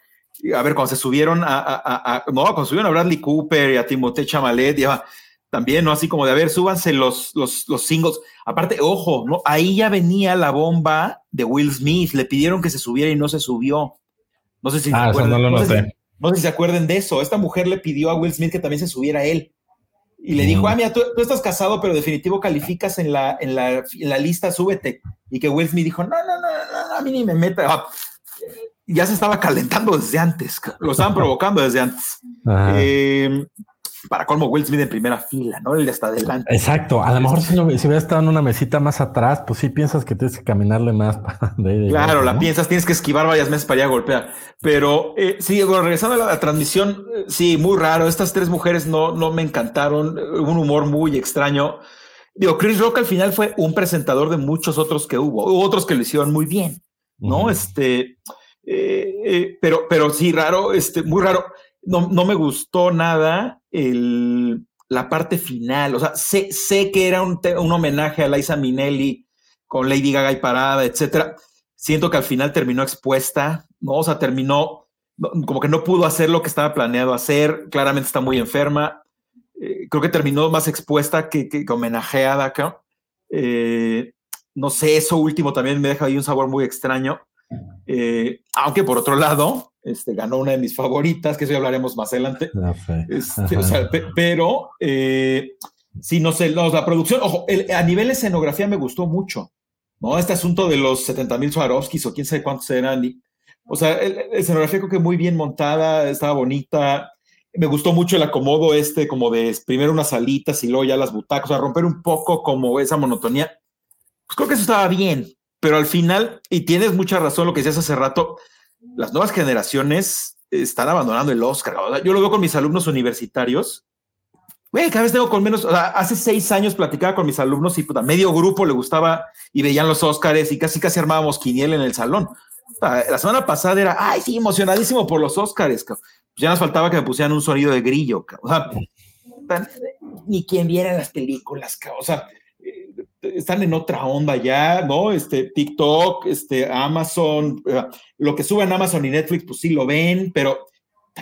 a ver, cuando se subieron a, no, cuando subieron a Bradley Cooper y a Timothée Chamalet, ya, también, ¿no? Así como de, a ver, súbanse los, los, los singles. Aparte, ojo, ¿no? Ahí ya venía la bomba de Will Smith, le pidieron que se subiera y no se subió. No sé si ah, se acuerdan, no, sé, si se acuerden de eso. Esta mujer le pidió a Will Smith que también se subiera él. Y le dijo, mm. ah, mira, tú, estás casado, pero definitivo calificas en la, en la, en la lista, súbete. Y que Will Smith dijo, no, no, no, no, a mí ni me meta. Ya se estaba calentando desde antes, lo estaban provocando desde antes. Eh, para colmo, Will Smith en primera fila, ¿no? El de hasta adelante. Exacto. A lo mejor si, si hubiera estado en una mesita más atrás, pues sí piensas que tienes que caminarle más. claro, la piensas, tienes que esquivar varias meses para ir a golpear. Pero eh, sí, bueno, regresando a la, transmisión, eh, sí, muy raro. Estas tres mujeres no, no me encantaron. Un humor muy extraño. Digo, Chris Rock al final fue un presentador de muchos otros que hubo, otros que lo hicieron muy bien, ¿no? Este eh, eh, pero, pero sí, raro, este, muy raro. No, no me gustó nada el, la parte final. O sea, sé, sé que era un, un, homenaje a Liza Minnelli con Lady Gaga y Parada, etcétera. Siento que al final terminó expuesta, ¿no? O sea, terminó como que no pudo hacer lo que estaba planeado hacer. Claramente está muy enferma. Eh, creo que terminó más expuesta que, que, homenajeada acá. no sé, eso último también me deja ahí un sabor muy extraño. Eh, aunque por otro lado, este, ganó una de mis favoritas, que eso ya hablaremos más adelante. Este, pero eh, sí, no sé, la producción, ojo, a nivel escenografía me gustó mucho, ¿no? Este asunto de los 70 mil Swarovskis o quién sabe cuántos eran. o sea, el, escenografía creo que muy bien montada, estaba bonita. Me gustó mucho el acomodo este, como de primero unas salitas y luego ya las butacas, o sea, romper un poco como esa monotonía. Pues creo que eso estaba bien, pero al final, y tienes mucha razón lo que decías hace rato, las nuevas generaciones están abandonando el Oscar. yo lo veo con mis alumnos universitarios. Güey, cada vez tengo con menos, hace seis años platicaba con mis alumnos y puta, medio grupo le gustaba y veían los Oscars y casi casi armábamos quiniel en el salón. La semana pasada era, ay, sí, emocionadísimo por los Oscars. Pues ya nos faltaba que me pusieran un sonido de grillo. O sea, ni quien viera las películas. O sea, están en otra onda ya, ¿no? Este TikTok, este Amazon, eh, lo que suben Amazon y Netflix, pues sí lo ven, pero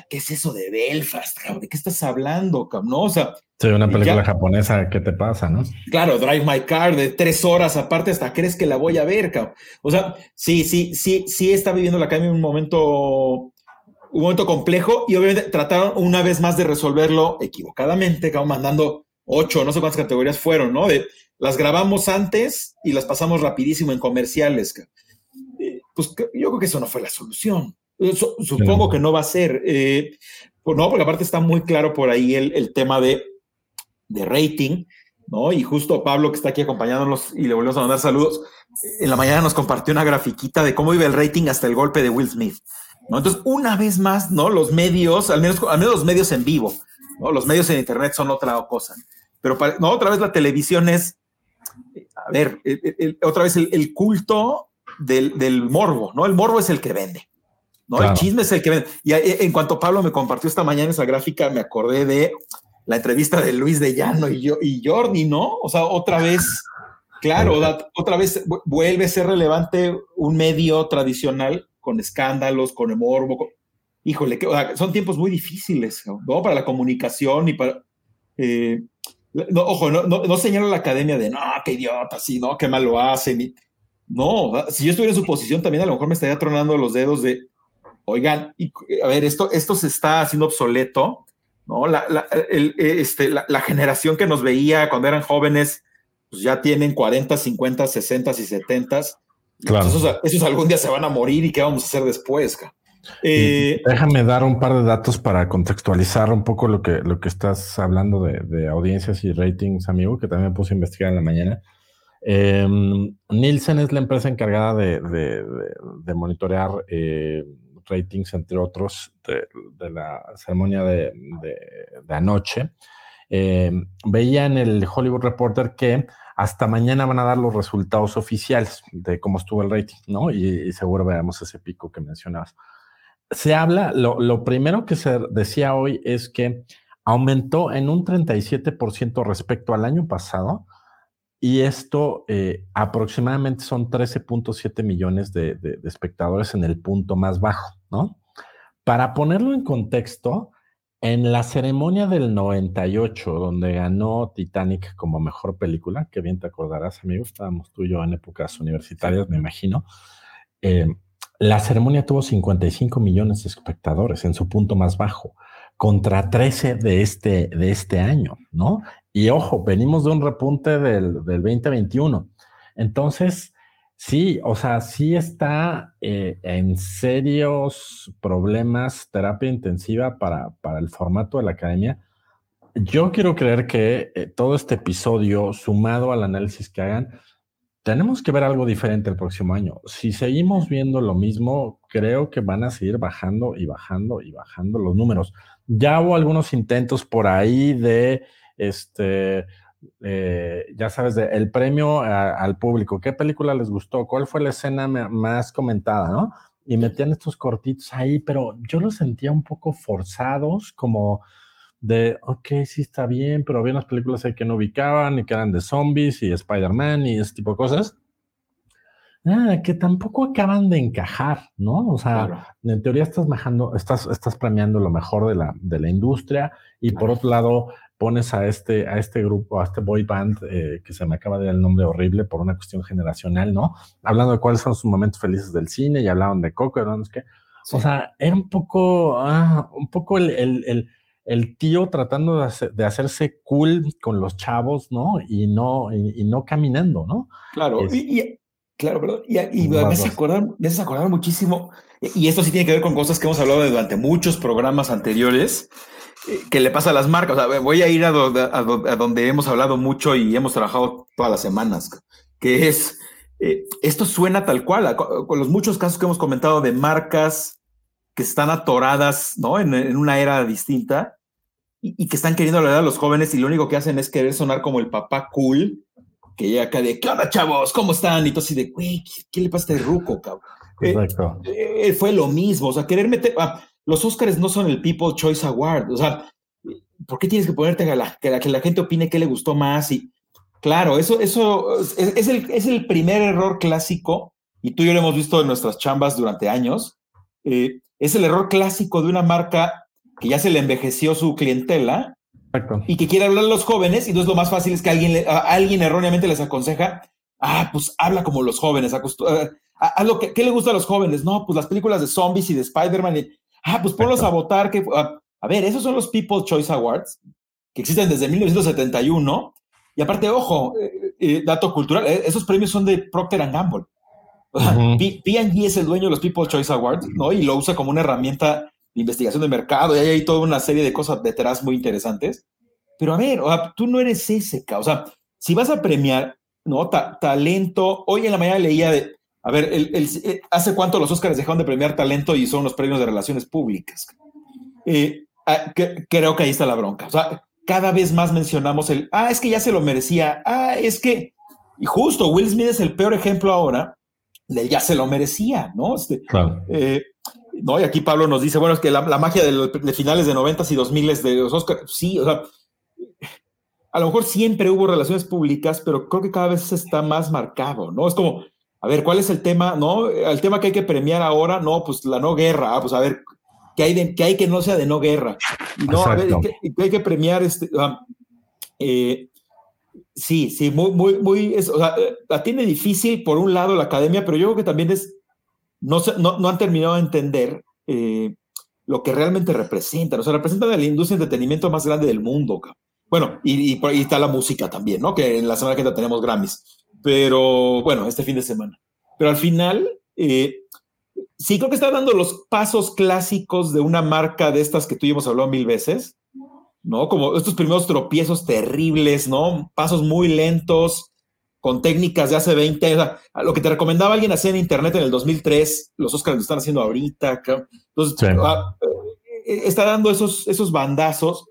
¿qué es eso de Belfast? ¿De qué estás hablando, ¿No? O sea, sí, una película japonesa, ¿qué te pasa, no? Claro, Drive My Car de tres horas, aparte, hasta crees que la voy a ver, cabrón. O sea, sí, sí, sí, sí está viviendo la academia un momento un momento complejo y obviamente trataron una vez más de resolverlo equivocadamente, acabamos mandando ocho, no sé cuántas categorías fueron, ¿no? De, las grabamos antes y las pasamos rapidísimo en comerciales. Pues yo creo que eso no fue la solución. supongo que no va a ser. Eh, pues no, porque aparte está muy claro por ahí el, el tema de, de rating, ¿no? Y justo Pablo, que está aquí acompañándonos y le volvemos a mandar saludos, en la mañana nos compartió una grafiquita de cómo iba el rating hasta el golpe de Will Smith. ¿no? Entonces, una vez más, ¿no? Los medios, al menos, al menos los medios en vivo, ¿no? Los medios en Internet son otra cosa. Pero no, otra vez la televisión es, a ver, otra vez el, culto del, morbo, ¿no? El morbo es el que vende, ¿no? El chisme es el que vende. Y en cuanto Pablo me compartió esta mañana esa gráfica, me acordé de la entrevista de Luis de Llano y, yo, y Jordi, ¿no? O sea, otra vez, claro, otra vez vuelve a ser relevante un medio tradicional con escándalos, con el morbo. híjole, que, son tiempos muy difíciles, ¿no? Para la comunicación y para... Eh, no, ojo, no, no, señalo a la academia de, no, qué idiota, sí, no, qué mal lo hacen. no, si yo estuviera en su posición también a lo mejor me estaría tronando los dedos de, oigan, a ver, esto, esto se está haciendo obsoleto, ¿no? La, la, este, la, generación que nos veía cuando eran jóvenes, pues ya tienen 40, 50, 60 y 70 Claro. Esos, algún día se van a morir y qué vamos a hacer después. Eh, déjame dar un par de datos para contextualizar un poco lo que, lo que estás hablando de, audiencias y ratings, amigo, que también puse a investigar en la mañana. Em, Nielsen es la empresa encargada de, monitorear eh, ratings, entre otros, de, la ceremonia de, anoche. Em, veía en el Hollywood Reporter que hasta mañana van a dar los resultados oficiales de cómo estuvo el rating, ¿no? Y, seguro veamos ese pico que mencionabas. Se habla, lo, primero que se decía hoy es que aumentó en un 37% respecto al año pasado y esto eh, aproximadamente son 13.7 millones de, de, espectadores en el punto más bajo, ¿no? Para ponerlo en contexto, en la ceremonia del 98, donde ganó Titanic como mejor película, que bien te acordarás, amigo, estábamos tú y yo en épocas universitarias, me imagino. Eh, la ceremonia tuvo 55 millones de espectadores en su punto más bajo, contra 13 de este, de este año, ¿no? Y ojo, venimos de un repunte del, del 2021. Entonces, Sí, o sea, sí está eh, en serios problemas terapia intensiva para, para, el formato de la academia. Yo quiero creer que eh, todo este episodio, sumado al análisis que hagan, tenemos que ver algo diferente el próximo año. Si seguimos viendo lo mismo, creo que van a seguir bajando y bajando y bajando los números. Ya hubo algunos intentos por ahí de este eh, ya sabes, de, el premio al público, qué película les gustó, cuál fue la escena más comentada, ¿no? Y metían estos cortitos ahí, pero yo los sentía un poco forzados, como de, ok, sí está bien, pero había unas películas ahí que no ubicaban y que eran de zombies y Spider-Man y ese tipo de cosas. Ah, que tampoco acaban de encajar, ¿no? O sea, en teoría estás, bajando, estás, estás premiando lo mejor de la, de la industria y por otro lado, pones a este, a este grupo, a este boy band, eh, que se me acaba de dar el nombre horrible por una cuestión generacional, ¿no? Hablando de cuáles son sus momentos felices del cine y hablaban de Coco, ¿no? Es que, O sea, era un poco, ah, un poco el, el, el, tío tratando de, de, hacerse cool con los chavos, ¿no? Y no, y, no caminando, ¿no? Claro, y, claro, perdón, y, y me, hace acordar, me hace acordar muchísimo, y esto sí tiene que ver con cosas que hemos hablado durante muchos programas anteriores, que le pasa a las marcas. O sea, voy a ir a, donde hemos hablado mucho y hemos trabajado todas las semanas, que es, eh, esto suena tal cual, con los muchos casos que hemos comentado de marcas que están atoradas, ¿no? En, una era distinta y, que están queriendo hablar a los jóvenes y lo único que hacen es querer sonar como el papá cool, que llega acá de, ¿qué onda, chavos? ¿Cómo están? Y todo así de, güey, ¿qué, le pasa a este ruco, cabrón? Exacto. Eh, eh, fue lo mismo, o sea, querer meter... Ah, los Oscars no son el People Choice Award. O sea, ¿por qué tienes que ponerte a la, que, la, gente opine qué le gustó más? Y claro, eso, eso es, el, es el primer error clásico, y tú y yo lo hemos visto en nuestras chambas durante años. Eh, es el error clásico de una marca que ya se le envejeció su clientela y que quiere hablar a los jóvenes, y no es lo más fácil, es que alguien, alguien erróneamente les aconseja, ah, pues habla como los jóvenes, a, lo que, ¿qué le gusta a los jóvenes? No, pues las películas de zombies y de Spider-Man. ah, pues ponlos a votar. Que, a, ver, esos son los People's Choice Awards, que existen desde 1971. Y aparte, ojo, eh, eh, dato cultural, eh, esos premios son de Procter Gamble. P&G es el dueño de los People's Choice Awards, ¿no? Y lo usa como una herramienta de investigación de mercado y hay ahí toda una serie de cosas detrás muy interesantes. Pero a ver, tú no eres ese, o sea, si vas a premiar, ¿no? talento, hoy en la mañana leía de, a ver, el, ¿hace cuánto los Oscars dejaron de premiar talento y son los premios de relaciones públicas? Ah, creo que ahí está la bronca. O sea, cada vez más mencionamos el, ah, es que ya se lo merecía, ah, es que, y justo Will Smith es el peor ejemplo ahora ya se lo merecía, ¿no? Este, eh, ¿no? Y aquí Pablo nos dice, bueno, es que la, magia de, finales de noventas y dos miles de los Oscars, sí, o sea, a lo mejor siempre hubo relaciones públicas, pero creo que cada vez está más marcado, ¿no? Es como, a ver, ¿cuál es el tema, no? El tema que hay que premiar ahora, no, pues la no guerra, ah, pues a ver, ¿qué hay, que hay que no sea de no guerra? no, a ver, ¿qué, hay que premiar? Este, eh, Sí, sí, muy, muy, muy, o sea, la tiene difícil por un lado la academia, pero yo creo que también es, no, han terminado de entender eh, lo que realmente representan, o sea, representan a la industria de entretenimiento más grande del mundo. Bueno, y, y, y, está la música también, ¿no? Que en la semana que tenemos Grammys, pero bueno, este fin de semana. Pero al final, eh, sí creo que está dando los pasos clásicos de una marca de estas que tú y hemos hablado mil veces, ¿no? Como estos primeros tropiezos terribles, ¿no? Pasos muy lentos, con técnicas de hace 20 años. lo que te recomendaba alguien hacer en Internet en el 2003, los Oscars lo están haciendo ahorita. Entonces, ah, eh, está dando esos, esos bandazos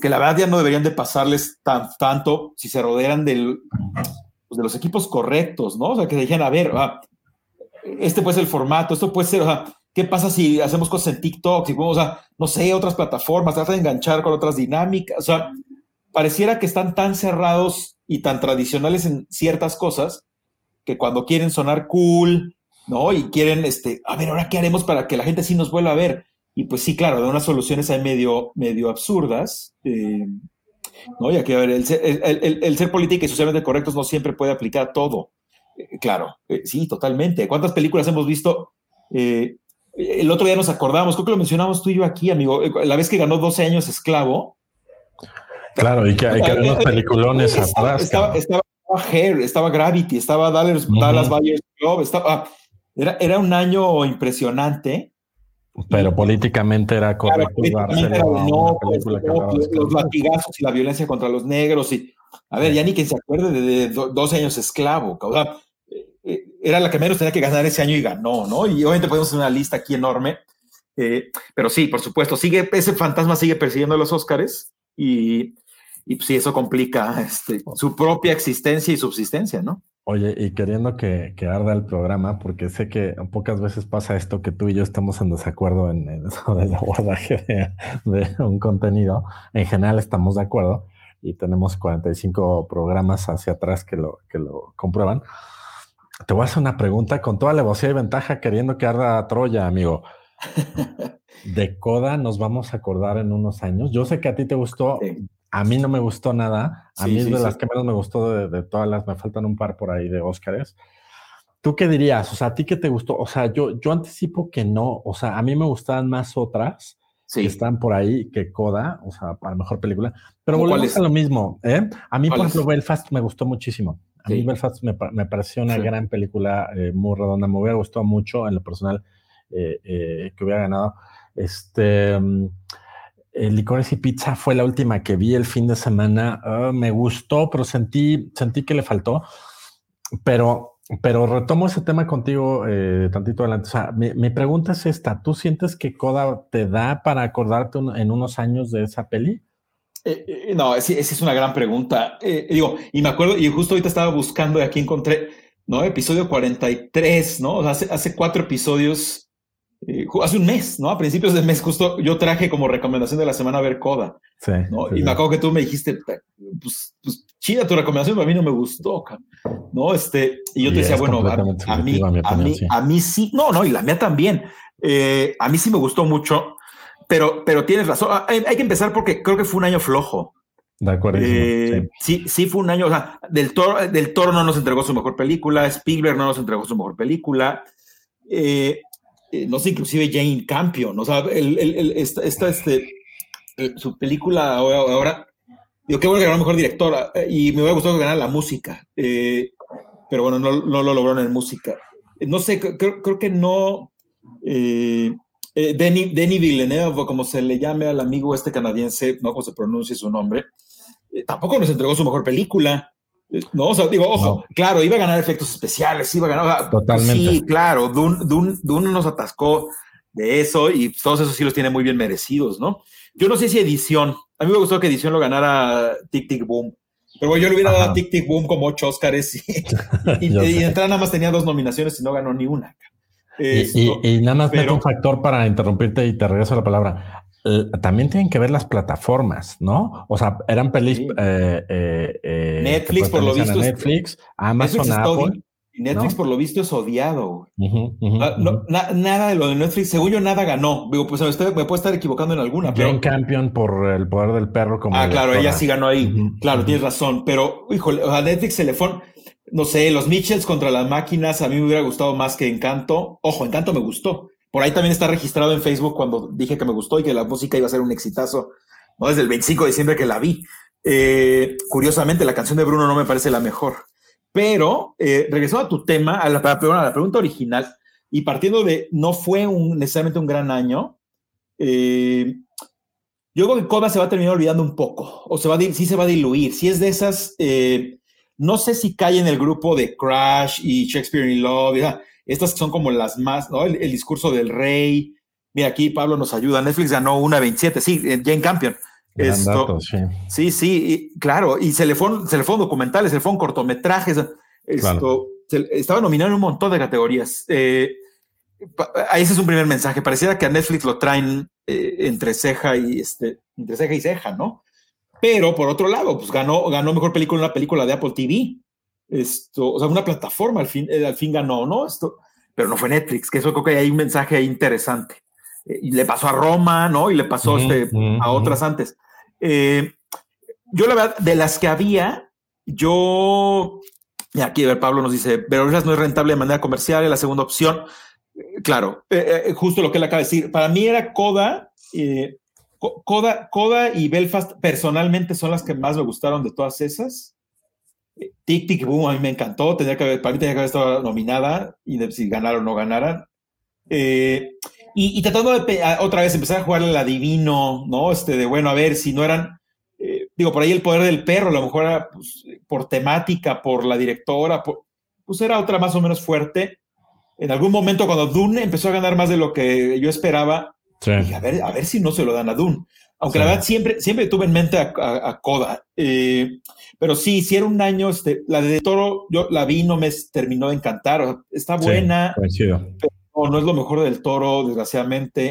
que la verdad ya no deberían de pasarles tan, tanto si se rodean del, pues, de los equipos correctos, ¿no? O sea, que dijeran, a ver, ah, este puede ser el formato, esto puede ser, o sea, ¿Qué pasa si hacemos cosas en TikTok? Si podemos, o sea, no sé, otras plataformas, trata de enganchar con otras dinámicas. O sea, pareciera que están tan cerrados y tan tradicionales en ciertas cosas que cuando quieren sonar cool, ¿no? Y quieren, este, a ver, ahora qué haremos para que la gente sí nos vuelva a ver. Y pues sí, claro, de unas soluciones hay medio, medio absurdas. Eh, ¿no? Y aquí, a ver, el el, ser política y socialmente correctos no siempre puede aplicar todo. Eh, claro, eh, sí, totalmente. ¿Cuántas películas hemos visto? El otro día nos acordamos, creo que lo mencionamos tú y yo aquí, amigo, la vez que ganó 12 años esclavo. Claro, y que hay que ver unos peliculones atrás. Estaba, estaba, Hair, estaba Gravity, estaba Dallas, Dallas Buyers Club, estaba, era, era un año impresionante. Pero políticamente era correcto. no, pues, los latigazos y la violencia contra los negros. Y, a ver, ya ni quien se acuerde de, 12 años esclavo. O sea, eh, era la que menos tenía que ganar ese año y ganó, ¿no? Y obviamente podemos hacer una lista aquí enorme. Eh, pero sí, por supuesto, sigue, ese fantasma sigue persiguiendo a los Óscares y, y pues sí, eso complica este, su propia existencia y subsistencia, ¿no? Oye, y queriendo que, que, arda el programa, porque sé que pocas veces pasa esto que tú y yo estamos en desacuerdo en, eso del abordaje de, de, un contenido. En general estamos de acuerdo y tenemos 45 programas hacia atrás que lo, que lo comprueban. Te voy a hacer una pregunta con toda la alevosía y ventaja, queriendo que arda Troya, amigo. De Coda nos vamos a acordar en unos años. Yo sé que a ti te gustó, a mí no me gustó nada. A mí es de las que menos me gustó de, todas las, me faltan un par por ahí de Óscares. ¿Tú qué dirías? O sea, ¿a ti qué te gustó? O sea, yo, yo anticipo que no. O sea, a mí me gustaban más otras que están por ahí que Coda, o sea, para mejor película. Pero volvemos a lo mismo. ¿eh? A mí, por ejemplo, Belfast me gustó muchísimo. A mí Belfast me, me pareció una gran película, eh, muy redonda. Me hubiera gustado mucho en lo personal eh, eh, que hubiera ganado. Este, mm, Licores y Pizza fue la última que vi el fin de semana. Ah, me gustó, pero sentí, sentí que le faltó. Pero, pero retomo ese tema contigo tantito adelante. O sea, mi, mi, pregunta es esta. ¿Tú sientes que Coda te da para acordarte en unos años de esa peli? Eh, eh, no, esa es una gran pregunta. Eh, digo, y me acuerdo, y justo ahorita estaba buscando y aquí encontré, ¿no? Episodio 43, ¿no? O sea, hace, hace cuatro episodios, hace un mes, ¿no? A principios del mes, justo yo traje como recomendación de la semana ver Coda. Sí. ¿no? y me acuerdo que tú me dijiste, pues, pues chida tu recomendación, pero a mí no me gustó, ¿no? Este, y yo te decía, bueno, a, mí, a, mí, a mí sí, no, no, y la mía también. a mí sí me gustó mucho pero, pero tienes razón. Ah, hay, que empezar porque creo que fue un año flojo. De acuerdo. Eh, sí. sí. fue un año. O sea, del Toro, del no nos entregó su mejor película. Spielberg no nos entregó su mejor película. Eh, eh, no sé, inclusive Jane Campion, o sea, el, esta, este, eh, su película ahora, digo, qué bueno que ganó mejor directora, y me hubiera gustado que ganara la música, pero bueno, no, lo lograron en música. No sé, creo, creo que no, Denis, Villeneuve, como se le llame al amigo este canadiense, no se pronuncia su nombre, tampoco nos entregó su mejor película. No, o sea, digo, ojo, claro, iba a ganar efectos especiales, iba a ganar. Totalmente. Sí, claro, Dune, nos atascó de eso y todos esos sí los tiene muy bien merecidos, ¿no? Yo no sé si edición, a mí me gustó que edición lo ganara Tic Tic Boom, pero yo le hubiera dado a Tic Tic Boom como ocho Oscars y, y, entrada nada más tenía dos nominaciones y no ganó ni una. y, nada más meto un factor para interrumpirte y te regreso la palabra. Eh, también tienen que ver las plataformas, ¿no? O sea, eran pelis. Eh, eh, Netflix, por lo visto. Netflix, Amazon, Apple. Netflix, por lo visto, es odiado. Ah, nada de lo de Netflix, según yo, nada ganó. Digo, pues me puedo estar equivocando en alguna. Jane Campion por el poder del perro. Como ah, claro, ella sí ganó ahí. claro, tienes razón. Pero, híjole, a Netflix se le fue. No sé, los Mitchells contra las máquinas, a mí me hubiera gustado más que Encanto. Ojo, Encanto me gustó. Por ahí también está registrado en Facebook cuando dije que me gustó y que la música iba a ser un exitazo, ¿no? Desde el 25 de diciembre que la vi. Eh, curiosamente, la canción de Bruno no me parece la mejor. Pero, eh, regresando a tu tema, a la, la, pregunta original, y partiendo de no fue un, necesariamente un gran año, eh, yo creo que Coda se va a terminar olvidando un poco, o se va a, sí se va a diluir. Si es de esas, no sé si cae en el grupo de Crash y Shakespeare in Love, estas son como las más, ¿no? El, discurso del rey. Mira, aquí Pablo nos ayuda. Netflix ganó una 27, sí, Jane Campion. Esto, sí. sí, claro. Y se le fueron, se le fueron documentales, se le fueron cortometrajes. Esto, estaba nominado en un montón de categorías. Eh, ese es un primer mensaje. Pareciera que a Netflix lo traen eh, entre ceja y este, entre ceja y ceja, ¿no? Pero por otro lado, pues ganó, ganó mejor película una película de Apple TV. Esto, o sea, una plataforma al fin, eh, al fin ganó, ¿no? Esto, pero no fue Netflix, que eso creo que hay un mensaje interesante. Eh, y le pasó a Roma, ¿no? Y le pasó este, a otras antes. Eh, yo la verdad, de las que había, yo, aquí a ver, Pablo nos dice, pero no es rentable de manera comercial, es la segunda opción. Claro, justo lo que él acaba de decir. Para mí era Coda, Coda, Coda y Belfast personalmente son las que más me gustaron de todas esas. Tic Tic Boom a mí me encantó, tenía que haber, para mí tenía que haber estado nominada y de, si ganaron o no ganaran. Eh, y, tratando de otra vez empezar a jugar el adivino, ¿no? Este de bueno, a ver si no eran, eh, digo, por ahí el poder del perro, a lo mejor era pues, por temática, por la directora, pues era otra más o menos fuerte. En algún momento cuando Dune empezó a ganar más de lo que yo esperaba, dije, a ver, a ver si no se lo dan a Dune. Aunque la verdad siempre, siempre tuve en mente a, a, Coda. Eh, pero sí, si era un año, este, la de Toro, yo la vi, no me terminó de encantar. está buena, pero no es lo mejor del Toro, desgraciadamente.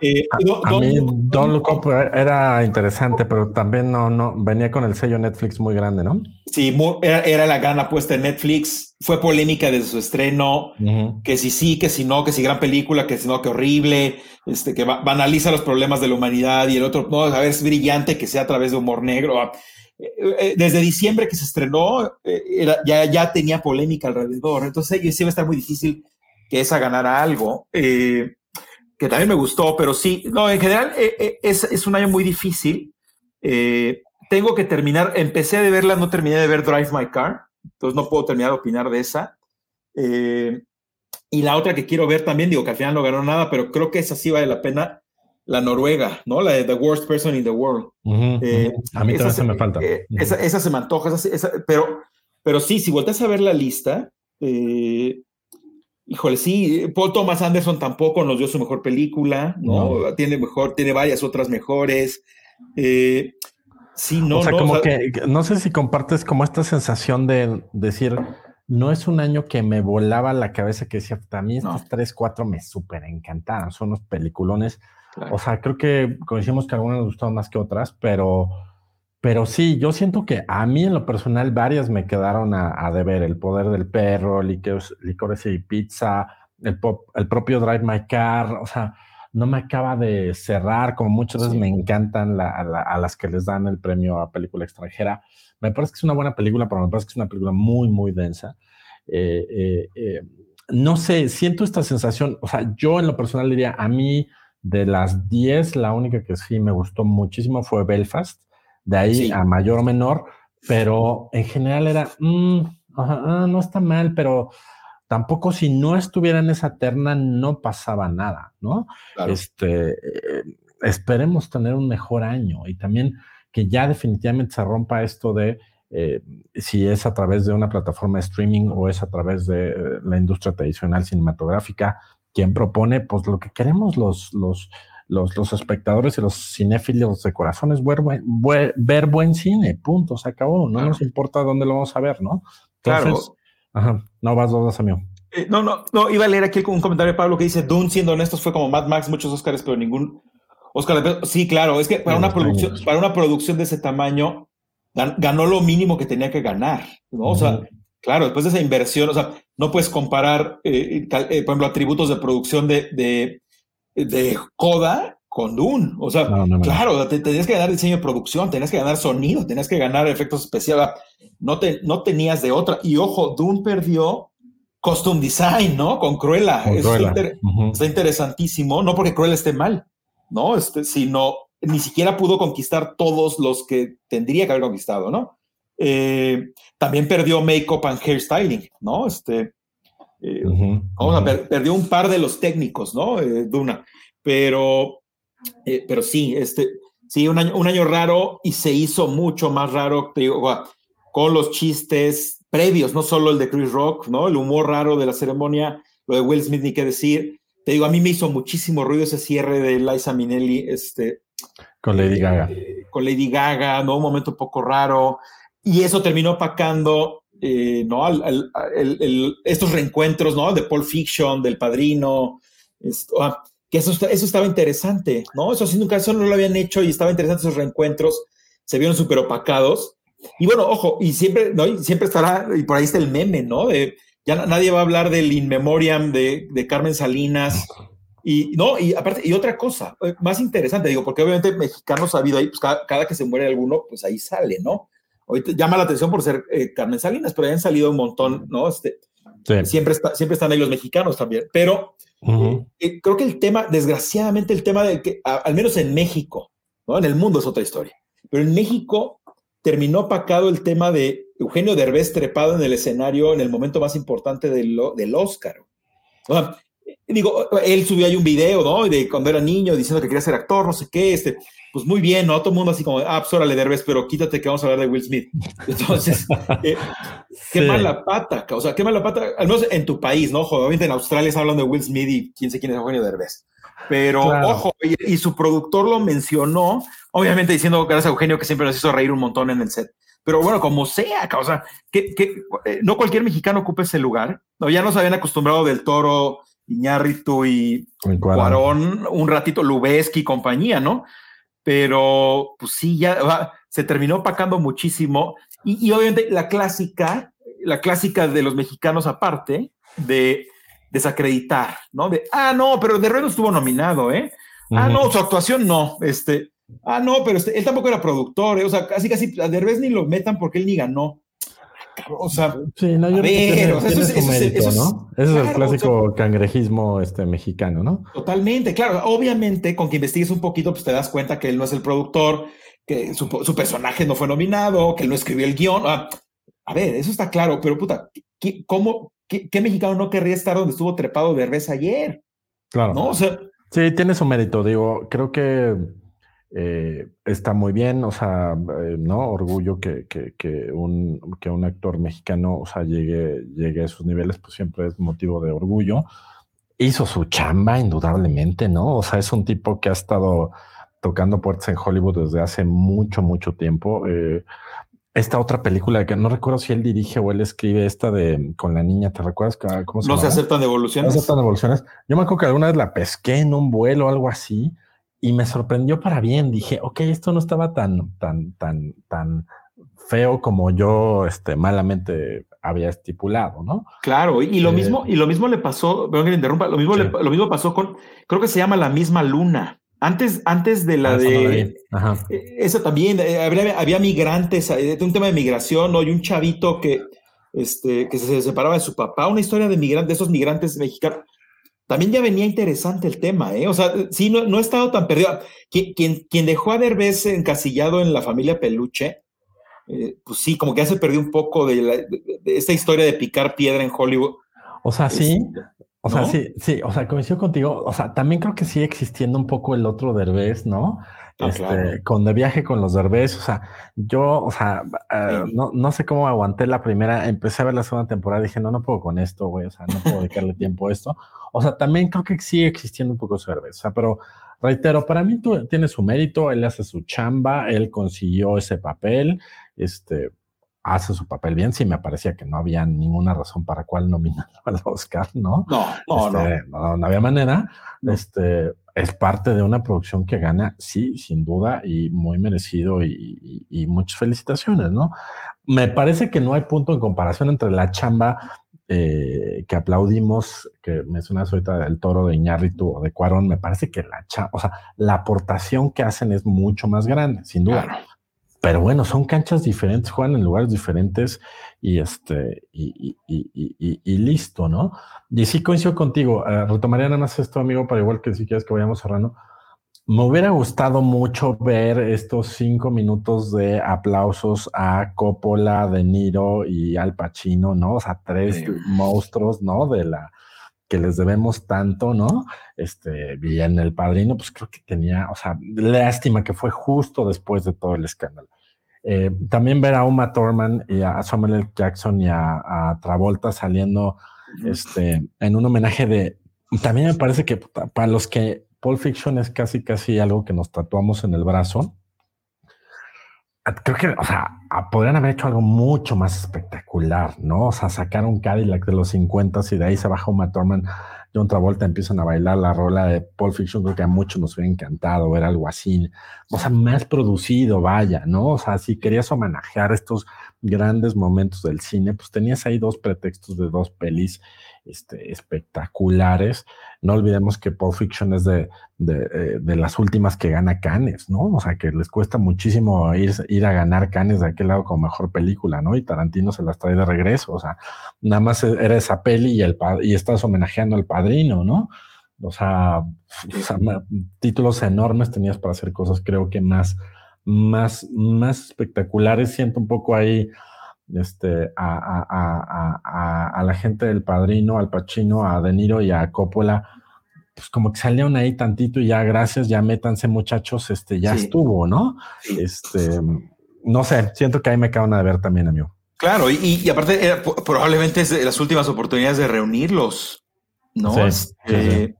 Eh, a, mí Don Look Up era interesante, pero también no, no venía con el sello Netflix muy grande, ¿no? Sí, era, la gran apuesta de Netflix. Fue polémica desde su estreno, que si sí, que si no, que si gran película, que si no, que horrible, este, que banaliza los problemas de la humanidad y el otro, no, a ver, es brillante que sea a través de humor negro. Ah, eh, eh, desde diciembre que se estrenó, ya, ya tenía polémica alrededor. Entonces, sí va a estar muy difícil que esa ganara algo. Eh, que también me gustó, pero sí, no, en general eh, eh, es, es, un año muy difícil. Eh, tengo que terminar, empecé a verla, no terminé de ver Drive My Car, entonces no puedo terminar de opinar de esa. y la otra que quiero ver también, digo que al final no ganó nada, pero creo que esa sí vale la pena, la Noruega, ¿no? La de The Worst Person in the World. a mí también se me falta. esa, esa, se me antoja, pero, pero sí, si volteas a ver la lista, eh, Híjole, sí, Paul Thomas Anderson tampoco nos dio su mejor película, ¿no? Tiene mejor, tiene varias otras mejores. Eh, sí, no, o sea, como que no sé si compartes como esta sensación de decir, no es un año que me volaba la cabeza que decía, a mí estos tres, cuatro me súper encantaron, son unos peliculones. O sea, creo que coincidimos que algunas nos gustaron más que otras, pero pero sí, yo siento que a mí en lo personal varias me quedaron a, deber. El poder del perro, licores, y pizza, el, el propio Drive My Car, o sea, no me acaba de cerrar, como muchas veces me encantan a, las que les dan el premio a película extranjera. Me parece que es una buena película, pero me parece que es una película muy, muy densa. Eh, eh, eh, no sé, siento esta sensación, o sea, yo en lo personal diría, a mí de las 10, la única que sí me gustó muchísimo fue Belfast, de ahí a mayor o menor, pero en general era, mm, ah, no está mal, pero tampoco si no estuviera en esa terna no pasaba nada, ¿no? Este, eh, esperemos tener un mejor año y también que ya definitivamente se rompa esto de eh, si es a través de una plataforma de streaming o es a través de eh, la industria tradicional cinematográfica, quien propone, pues lo que queremos los, los, los, espectadores y los cinéfilos de corazón es ver buen, ver buen cine, punto, se acabó, no nos importa dónde lo vamos a ver, ¿no? claro. Ajá, no vas, dos, amigo. Eh, no, no, no, iba a leer aquí un comentario de Pablo que dice, Dune, siendo honestos, fue como Mad Max, muchos Oscars, pero ningún Oscar. Sí, claro, es que para, una, producción, para una producción de ese tamaño, ganó lo mínimo que tenía que ganar, ¿no? O sea, claro, después de esa inversión, o sea, no puedes comparar, eh, eh, por ejemplo, atributos de producción de, de, de Coda con Dune. O sea, claro, tenías que ganar diseño de producción, tenías que ganar sonido, tenías que ganar efectos especiales. No, te, no tenías de otra. Y ojo, Dune perdió costume design, ¿no? Con Cruella. Eso Está, interesantísimo, no porque Cruella esté mal, ¿no? Este, sino ni siquiera pudo conquistar todos los que tendría que haber conquistado, ¿no? Eh, también perdió make-up and hairstyling, ¿no? Este, eh, perdió un par de los técnicos, ¿no? Eh, Duna, pero, pero sí, este, sí, un año, un año raro y se hizo mucho más raro, con los chistes previos, no solo el de Chris Rock, ¿no? El humor raro de la ceremonia, lo de Will Smith, ni qué decir. Te digo, a mí me hizo muchísimo ruido ese cierre de Liza Minnelli, este, con Lady Gaga. con Lady Gaga, ¿no? Un momento un poco raro. Y eso terminó opacando, eh, ¿no? estos reencuentros, ¿no? De Pulp Fiction, del Padrino. Esto, ah, que eso, eso estaba interesante, ¿no? Eso sí, nunca eso no lo habían hecho y estaba interesante esos reencuentros. Se vieron súper opacados. Y bueno, ojo, y siempre, ¿no? Y siempre estará, y por ahí está el meme, ¿no? De, ya nadie va a hablar del In Memoriam de, de Carmen Salinas y no, y aparte, y otra cosa, eh, más interesante, digo, porque obviamente mexicanos ha habido ahí, pues cada, que se muere alguno, pues ahí sale, ¿no? Hoy llama la atención por ser eh, Carmen Salinas, pero han salido un montón, ¿no? Este, siempre, está, siempre están ahí los mexicanos también, pero eh, creo que el tema, desgraciadamente, el tema de que, al menos en México, ¿no? En el mundo es otra historia, pero en México terminó opacado el tema de Eugenio Derbez trepado en el escenario en el momento más importante del, del Oscar. O sea, digo, él subió ahí un video, ¿no? De cuando era niño diciendo que quería ser actor, no sé qué, este, pues muy bien, ¿no? Todo el mundo así como, ah, pues órale, Derbez, pero quítate que vamos a hablar de Will Smith. Entonces, eh, qué mala pata, o sea, qué mala pata, al menos en tu país, ¿no? Obviamente en Australia se hablando de Will Smith y quién sé quién es Eugenio Derbez. Pero, ojo, y, su productor lo mencionó, obviamente diciendo gracias a Eugenio que siempre nos hizo reír un montón en el set. Pero bueno, como sea, o sea, que, que eh, no cualquier mexicano ocupe ese lugar. No, ya nos habían acostumbrado del toro, Iñárritu y Cuarón, un ratito Lubeski y compañía, ¿no? Pero pues sí, ya se terminó opacando muchísimo. Y, obviamente la clásica, la clásica de los mexicanos aparte, de desacreditar, ¿no? De, ah, no, pero de Reno estuvo nominado, ¿eh? Ah, no, su actuación no, este, ah, no, pero este, él tampoco era productor, ¿eh? o sea, casi, casi, a Derbez ni lo metan porque él ni ganó. O sea, sí, no, yo eso, es, el clásico cangrejismo este, mexicano, ¿no? Totalmente, claro. Obviamente, con que investigues un poquito, pues te das cuenta que él no es el productor, que su, personaje no fue nominado, que él no escribió el guion. Ah, a ver, eso está claro, pero puta, ¿qué, ¿cómo, qué, mexicano no querría estar donde estuvo trepado Derbez ayer? Claro. ¿No? O sea, sí, tiene su mérito, digo, creo que eh, está muy bien, o sea, eh, ¿no? Orgullo que, que, un, que un actor mexicano, o sea, llegue, llegue a esos niveles, pues siempre es motivo de orgullo. Hizo su chamba, indudablemente, ¿no? O sea, es un tipo que ha estado tocando puertas en Hollywood desde hace mucho, mucho tiempo. Eh, esta otra película que no recuerdo si él dirige o él escribe esta de con la niña, ¿te recuerdas? ¿Cómo se no se aceptan devoluciones. No se aceptan devoluciones. Yo me acuerdo que alguna vez la pesqué en un vuelo o algo así y me sorprendió para bien. Dije, ok, esto no estaba tan, tan, tan, tan feo como yo este, malamente había estipulado, ¿no? Claro, y, lo eh, mismo, y lo mismo le pasó, perdón que le interrumpa, lo mismo, lo mismo pasó con, creo que se llama La misma luna. Antes, antes de la ah, de e, esa también, eh, había, había migrantes, eh, un tema de migración, ¿no? Y un chavito que este, que se separaba de su papá, una historia de migrantes, de esos migrantes mexicanos. También ya venía interesante el tema, ¿eh? O sea, sí, no, no he estado tan perdido. Quien, quien, dejó a Derbez encasillado en la familia Peluche, eh, pues sí, como que ya se perdió un poco de, esta historia de picar piedra en Hollywood. O sea, sí, o sea, sí, sí, o sea, coincido contigo. O sea, también creo que sigue existiendo un poco el otro Derbez, ¿no? Ah, este, con de viaje con los Derbez, o sea, yo, o sea, eh, no, no, sé cómo aguanté la primera, empecé a ver la segunda temporada, dije, no, no puedo con esto, güey, o sea, no puedo dedicarle tiempo a esto. O sea, también creo que sigue existiendo un poco su Derbez, o sea, pero reitero, para mí tú, tiene su mérito, él hace su chamba, él consiguió ese papel, este, hace su papel bien, sí me parecía que no había ninguna razón para cual nominarlo al Oscar, ¿no? No, no, este, no. no. había manera. Este, es parte de una producción que gana, sí, sin duda, y muy merecido y, muchas felicitaciones, ¿no? Me parece que no hay punto en comparación entre la chamba eh, que aplaudimos, que mencionas ahorita del toro de Iñárritu o de Cuarón, me parece que la chamba, o sea, la aportación que hacen es mucho más grande, sin duda. Pero bueno, son canchas diferentes, juegan en lugares diferentes y este, y, listo, ¿no? Y sí coincido contigo. Uh, retomaría nada más esto, amigo, para igual que si quieres que vayamos cerrando. Me hubiera gustado mucho ver estos cinco minutos de aplausos a Coppola, De Niro y Al Pacino, ¿no? O sea, tres monstruos, ¿no? De la que les debemos tanto, ¿no? Este, bien El Padrino, pues creo que tenía, o sea, lástima que fue justo después de todo el escándalo. Eh, también ver a Uma Thurman y a Samuel L. Jackson y a, Travolta saliendo este, en un homenaje de. También me parece que para los que Pulp Fiction es casi, casi algo que nos tatuamos en el brazo. Creo que, o sea, podrían haber hecho algo mucho más espectacular, ¿no? O sea, sacar un Cadillac de los 50 y de ahí se baja Uma Thurman John Travolta empiezan a bailar la rola de Pulp Fiction, creo que a muchos nos hubiera encantado ver algo así, o sea, más producido, vaya, ¿no? O sea, si querías homenajear estos grandes momentos del cine, pues tenías ahí dos pretextos de dos pelis este, espectaculares. No olvidemos que Pulp Fiction es de, eh, de, las últimas que gana Cannes, ¿no? O sea, que les cuesta muchísimo ir, ir a ganar Cannes de aquel lado como mejor película, ¿no? Y Tarantino se las trae de regreso, o sea, nada más era esa peli y, el, y estás homenajeando al padrino, ¿no? O sea, títulos enormes tenías para hacer cosas, creo que más, más, más espectaculares. Siento un poco ahí este, a, la gente del Padrino, al Pachino, a De Niro y a Coppola, pues como que salieron ahí tantito y ya gracias, ya métanse muchachos, este, ya estuvo, ¿no? Este, no sé, siento que ahí me acaban de ver también, amigo. Claro, y, aparte probablemente es de las últimas oportunidades de reunirlos. ¿No? Sí, este,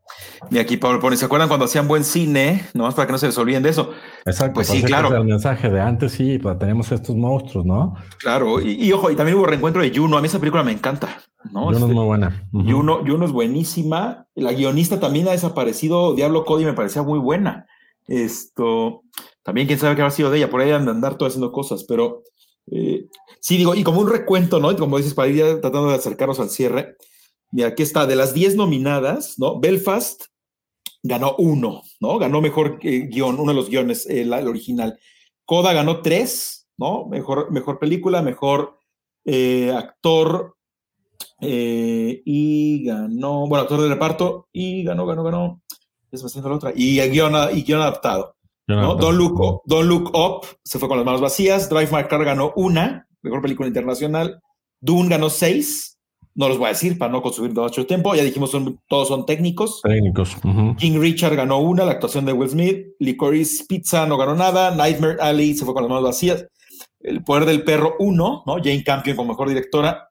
Y aquí Pablo pone, ¿se acuerdan cuando hacían buen cine? No, para que no se les olviden de eso. Exacto. Pues sí, claro. El mensaje de antes sí, pues tenemos estos monstruos, ¿no? Claro, y, ojo, y también hubo reencuentro de Juno. A mí esa película me encanta. ¿no? Juno es este, muy buena. Juno, Juno, es buenísima. La guionista también ha desaparecido. Diablo Cody me parecía muy buena. Esto, también quién sabe qué ha sido de ella. Por ahí andan andar todo haciendo cosas, pero eh, sí, digo, y como un recuento, ¿no? Y como dices, para ir tratando de acercarnos al cierre. Mira, aquí está, de las 10 nominadas, ¿no? Belfast ganó uno, ¿no? Ganó mejor eh, guion, uno de los guiones, eh, el original. Coda ganó tres, ¿no? Mejor, mejor película, mejor eh, actor y ganó, bueno, actor de reparto y ganó, ganó, ganó. Es haciendo la otra. Y guion, y guion adaptado. ¿no? Don't, look up, Don't Look Up se fue con las manos vacías. Drive My Car ganó una, mejor película internacional. Dune ganó seis no los voy a decir para no consumir mucho tiempo. Ya dijimos, son, todos son técnicos. Técnicos. King Richard ganó una, la actuación de Will Smith. Licorice Pizza no ganó nada. Nightmare Alley se fue con las manos vacías. El poder del perro, uno, ¿no? Jane Campion como mejor directora.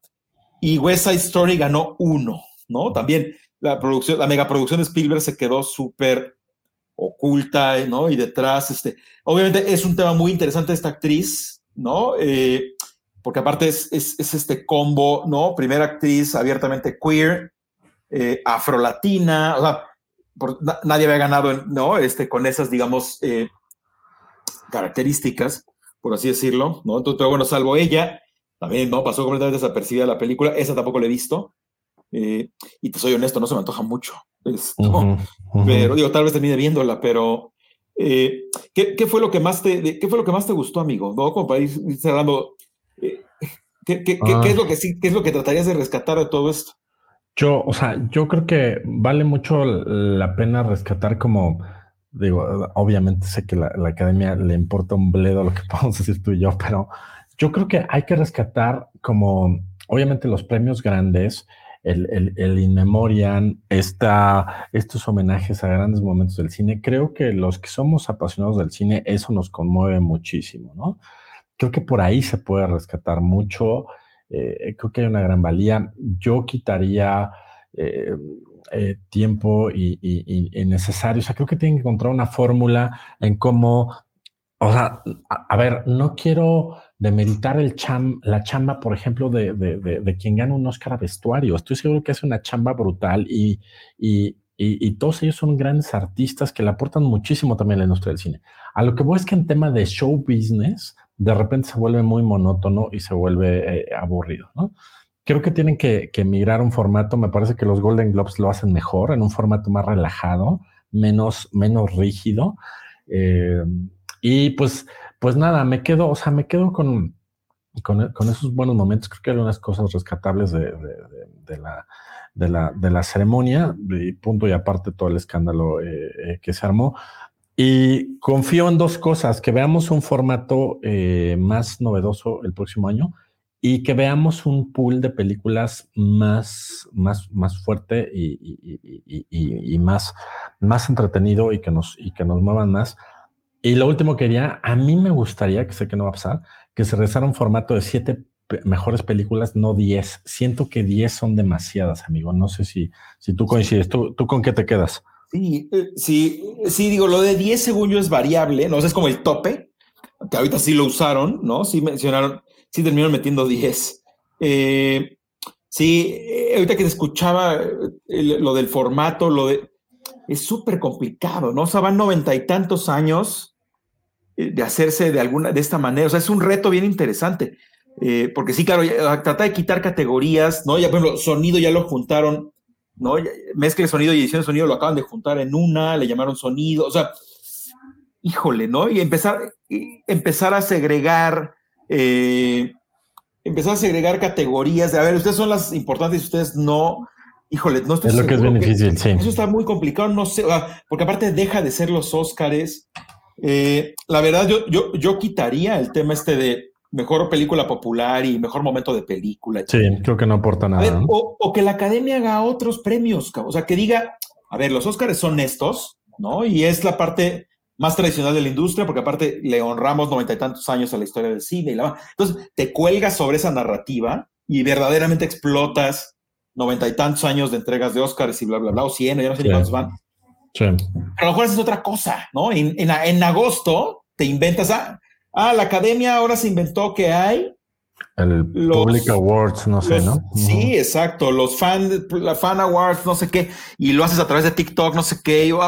Y West Side Story ganó uno, ¿no? También la producción, la megaproducción de Spielberg se quedó súper oculta, ¿no? Y detrás, este, obviamente es un tema muy interesante esta actriz, ¿no? Eh, porque aparte es, este combo, ¿no? Primera actriz abiertamente queer, eh, afrolatina, o sea, nadie había ganado, ¿no? Este, con esas, digamos, eh, características, por así decirlo, ¿no? Entonces, pero bueno, salvo ella, también, ¿no? Pasó completamente desapercibida la película, esa tampoco la he visto, eh, y te soy honesto, no se me antoja mucho, pero digo, tal vez termine viéndola, pero... ¿qué, fue lo que más te, ¿Qué fue lo que más te gustó, amigo? ¿No? Como para ir cerrando ¿Qué, qué, qué, es lo que sí, qué es lo que tratarías de rescatar de todo esto? Yo, o sea, yo creo que vale mucho la pena rescatar como, digo, obviamente sé que la, la academia le importa un bledo lo que podemos decir tú y yo, pero yo creo que hay que rescatar como, obviamente los premios grandes, el, el, el In Memoriam, esta, estos homenajes a grandes momentos del cine. Creo que los que somos apasionados del cine, eso nos conmueve muchísimo, ¿no? Creo que por ahí se puede rescatar mucho. Eh, creo que hay una gran valía. Yo quitaría eh, eh, tiempo y, y, y, necesario. O sea, creo que tienen que encontrar una fórmula en cómo, o sea, a, ver, no quiero demeritar el cham, la chamba, por ejemplo, de, de, de, de, quien gana un Oscar a vestuario. Estoy seguro que hace una chamba brutal y, y, y, todos ellos son grandes artistas que le aportan muchísimo también a la industria del cine. A lo que voy es que en tema de show business, de repente se vuelve muy monótono y se vuelve eh, aburrido, ¿no? Creo que tienen que, que migrar un formato, me parece que los Golden Globes lo hacen mejor, en un formato más relajado, menos, menos rígido. Eh, y pues, pues nada, me quedo, o sea, me quedo con, con, con esos buenos momentos. Creo que hay unas cosas rescatables de, de, de, la, la, ceremonia, y punto y aparte todo el escándalo eh, que se armó. Y confío en dos cosas, que veamos un formato eh, más novedoso el próximo año y que veamos un pool de películas más, más, más fuerte y, y, y, y, más, más entretenido y que, nos, y que nos muevan más. Y lo último que quería, a mí me gustaría, que sé que no va a pasar, que se regresara un formato de siete mejores películas, no diez. Siento que diez son demasiadas, amigo. No sé si, si tú coincides. ¿Tú, ¿Tú con qué te quedas? Sí, sí, sí, digo, lo de 10 según yo es variable, ¿no? O sea, es como el tope, que ahorita sí lo usaron, ¿no? Sí mencionaron, sí terminaron metiendo 10. Eh, sí, eh, ahorita que te escuchaba lo del formato, lo de... Es súper complicado, ¿no? O sea, van noventa y tantos años de hacerse de alguna, de esta manera. O sea, es un reto bien interesante. Eh, porque sí, claro, trata de quitar categorías, ¿no? Ya, por ejemplo, sonido ya lo juntaron ¿no? Mezcla de sonido y edición de sonido lo acaban de juntar en una, le llamaron sonido, o sea, híjole, ¿no? Y empezar, y empezar a segregar, eh, empezar a segregar categorías de, a ver, ustedes son las importantes y ustedes no, híjole, no estoy Es lo que es bien difícil, sí. Eso está muy complicado, no sé, porque aparte deja de ser los Óscares. Eh, la verdad, yo, yo, yo quitaría el tema este de mejor película popular y mejor momento de película. Sí, creo que no aporta nada. Ver, ¿no? O, o, que la academia haga otros premios, o sea, que diga, a ver, los Óscares son estos, ¿no? Y es la parte más tradicional de la industria, porque aparte le honramos noventa y tantos años a la historia del cine. Y la... Entonces, te cuelgas sobre esa narrativa y verdaderamente explotas noventa y tantos años de entregas de Óscares y bla, bla, bla, o cien, ya no sé sí. cuántos van. Sí. Pero a lo mejor es otra cosa, ¿no? En, en, en agosto te inventas, ah, Ah, la academia ahora se inventó que hay. El los, Public Awards, no sé, los, ¿no? Sí, uh -huh. exacto. Los fan, la fan awards, no sé qué. Y lo haces a través de TikTok, no sé qué. Yo,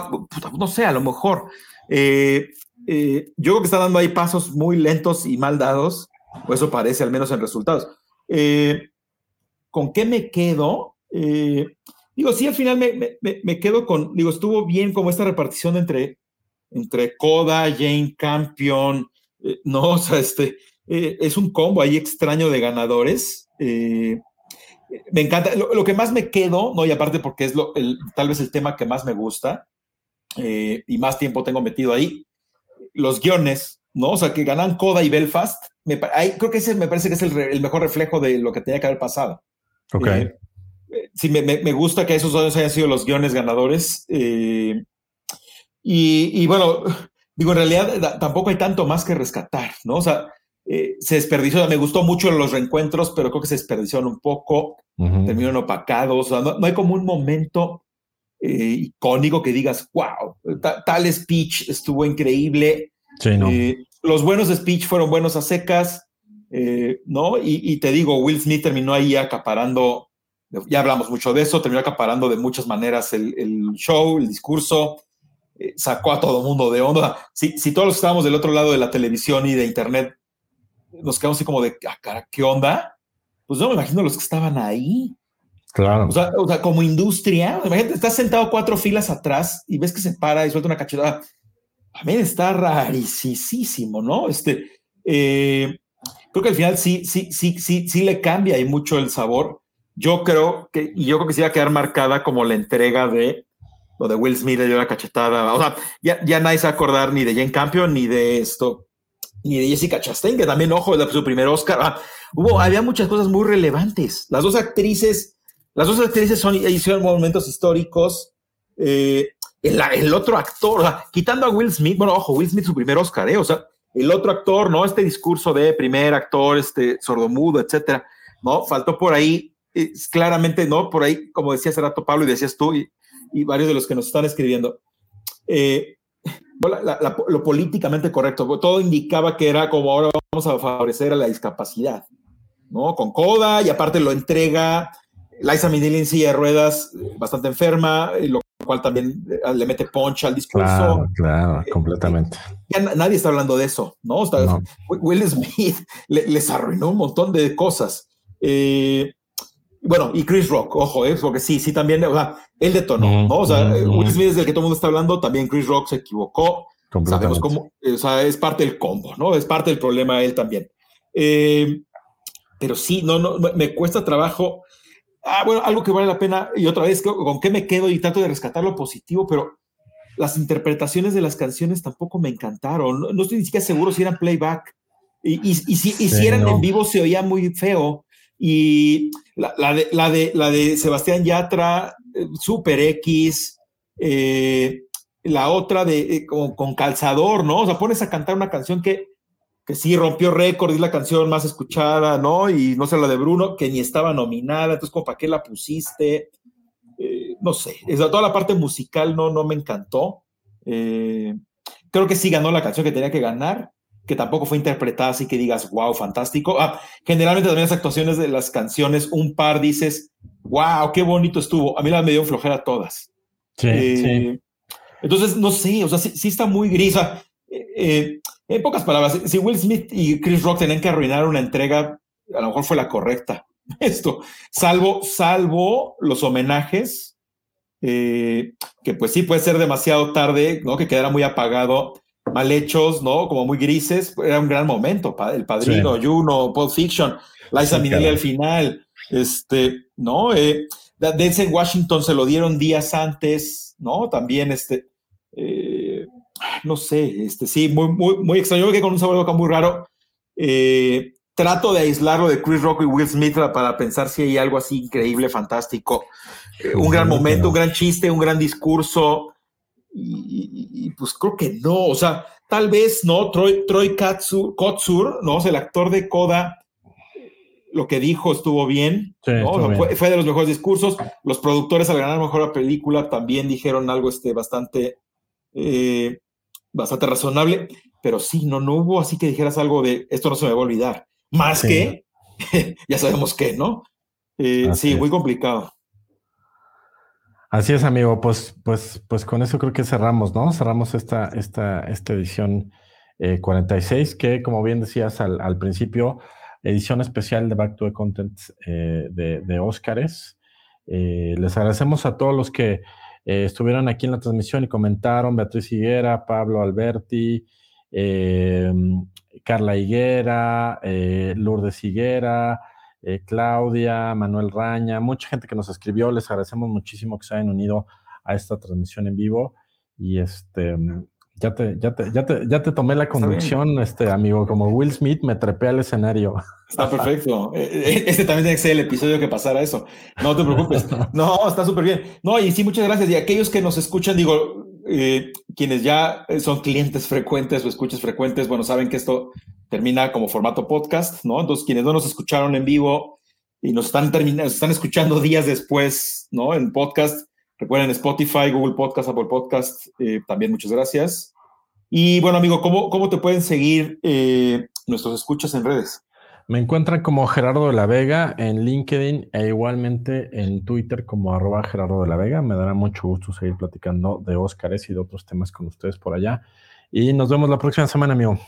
no sé, a lo mejor. Eh, eh, yo creo que está dando ahí pasos muy lentos y mal dados. O eso parece, al menos en resultados. Eh, ¿Con qué me quedo? Digo, sí, al final me, me, me, quedo con. Digo, estuvo bien como esta repartición entre, entre Coda, Jane Campion. Eh, no, o sea, este, eh, es un combo ahí extraño de ganadores. Eh, me encanta, lo, lo, que más me quedo, no, y aparte porque es lo, el, tal vez el tema que más me gusta y más tiempo tengo metido ahí, los guiones, ¿no? O sea, que ganan Coda y Belfast, me, ahí, creo que ese me parece que es el, el, mejor reflejo de lo que tenía que haber pasado. Ok. sí, me, me, gusta que esos dos hayan sido los guiones ganadores. y, y bueno, digo, en realidad tampoco hay tanto más que rescatar, ¿no? O sea, eh, se desperdició, me gustó mucho los reencuentros, pero creo que se desperdiciaron un poco, uh -huh. terminaron opacados, o sea, no, no, hay como un momento eh, icónico que digas, wow, tal speech estuvo increíble. Sí, no. eh, los buenos speech fueron buenos a secas, eh, ¿no? Y, y, te digo, Will Smith terminó ahí acaparando, ya hablamos mucho de eso, terminó acaparando de muchas maneras el, el show, el discurso, eh, sacó a todo mundo de onda. Si, si todos los que estábamos del otro lado de la televisión y de internet nos quedamos así como de, ah, cara, ¿qué onda? Pues no me imagino los que estaban ahí. Claro. O sea, o sea, como industria, imagínate, estás sentado cuatro filas atrás y ves que se para y suelta una cachetada. A mí está rarísimo, ¿no? Este, eh, creo que al final sí, sí, sí, sí, sí le cambia y mucho el sabor. Yo creo que, y yo creo que sí va a quedar marcada como la entrega de lo de Will Smith le dio la cachetada. O sea, ya, ya nadie se va a acordar ni de Jane Campion ni de esto, ni de Jessica Chastain, que también, ojo, su primer Oscar. Ah, hubo, había muchas cosas muy relevantes. Las dos actrices, las dos actrices son, hicieron momentos históricos. Eh, el, el, otro actor, quitando a Will Smith, bueno, ojo, Will Smith su primer Oscar, ¿eh? O sea, el otro actor, ¿no? Este discurso de primer actor, este sordomudo, etcétera, ¿no? Faltó por ahí, claramente, ¿no? Por ahí, como decía hace rato Pablo y decías tú, y, y varios de los que nos están escribiendo, eh, lo políticamente correcto, todo indicaba que era como ahora vamos a favorecer a la discapacidad, ¿no? Con Coda y aparte lo entrega Liza Minnelli en silla de ruedas, bastante enferma, lo cual también eh, le mete poncha al discurso. Claro, claro, completamente. Ya nadie está hablando de eso, ¿no? Will Smith les arruinó un montón de cosas. Eh, bueno, y Chris Rock, ojo, ¿eh? porque sí, sí, también, o sea, él detonó, ¿no? O sea, Will Smith es el que todo el mundo está hablando, también Chris Rock se equivocó. Sabemos cómo, o sea, es parte del combo, ¿no? Es parte del problema él también. Eh, pero sí, no, no, me cuesta trabajo. Ah, bueno, algo que vale la pena, y otra vez, con qué me quedo y trato de rescatar lo positivo, pero las interpretaciones de las canciones tampoco me encantaron. No, estoy ni siquiera seguro si eran playback. Y, y, y si, si, eran en vivo, se oía muy feo. Y la, de, la, de, la de Sebastián Yatra, eh, Super X, eh, la otra de eh, con, calzador, ¿no? O sea, pones a cantar una canción que, que sí rompió récord, es la canción más escuchada, ¿no? Y no sé, la de Bruno, que ni estaba nominada, entonces, ¿para qué la pusiste? no sé, toda la parte musical no, no me encantó. creo que sí ganó la canción que tenía que ganar, que tampoco fue interpretada así que digas, wow, fantástico. Ah, generalmente también las actuaciones de las canciones, un par dices, wow, qué bonito estuvo. A mí la me dio flojera todas. Sí, eh, Entonces, no sé, o sea, sí, está muy gris. Eh, eh, en pocas palabras, si Will Smith y Chris Rock tenían que arruinar una entrega, a lo mejor fue la correcta. Esto, salvo, salvo los homenajes, que pues sí puede ser demasiado tarde, ¿no? Que quedara muy apagado mal hechos, ¿no? Como muy grises, era un gran momento, El Padrino, Juno, Pulp Fiction, Liza Minnelli al final, este, ¿no? Eh, Denzel Washington se lo dieron días antes, ¿no? También, este, eh, no sé, este, sí, muy, muy, muy extraño, yo que con un sabor de boca muy raro. Eh, trato de aislarlo de Chris Rock y Will Smith para pensar si hay algo así increíble, fantástico. Eh, un gran momento, un gran chiste, un gran discurso. Y, pues creo que no, o sea, tal vez, ¿no? Troy, Troy Kotsur, ¿no? el actor de Coda, lo que dijo estuvo bien, ¿no? Fue, de los mejores discursos. Los productores al ganar mejor la película también dijeron algo este, bastante, eh, bastante razonable, pero sí, no, no hubo así que dijeras algo de esto no se me va a olvidar. Más que, ya sabemos que, ¿no? Eh, sí, muy complicado. Así es, amigo. Pues, pues, pues con eso creo que cerramos, ¿no? Cerramos esta, esta, esta edición 46, eh, que como bien decías al, principio, edición especial de Back to the Content eh, de, de Óscares. Eh, les agradecemos a todos los que estuvieron aquí en la transmisión y comentaron, Beatriz Higuera, Pablo Alberti, Carla Higuera, Lourdes Higuera, eh, Claudia, Manuel Raña, mucha gente que nos escribió. Les agradecemos muchísimo que se hayan unido a esta transmisión en vivo. Y este, ya te, ya te, ya te, ya te tomé la conducción, este amigo, como Will Smith me trepé al escenario. Está perfecto. Eh, eh, este también tiene que ser el episodio que pasara eso. No te preocupes. No, está súper bien. No, y sí, muchas gracias. Y aquellos que nos escuchan, digo, quienes ya son clientes frecuentes o escuchas frecuentes, bueno, saben que esto termina como formato podcast, ¿no? Entonces, quienes no nos escucharon en vivo y nos están, terminando, están escuchando días después, ¿no? En podcast, recuerden Spotify, Google Podcast, Apple Podcast, eh, también muchas gracias. Y bueno, amigo, ¿cómo, cómo te pueden seguir eh, nuestros escuchas en redes? Me encuentran como Gerardo de la Vega en LinkedIn e igualmente en Twitter como arroba Gerardo de la Vega. Me dará mucho gusto seguir platicando de Óscares y de otros temas con ustedes por allá. Y nos vemos la próxima semana, amigo.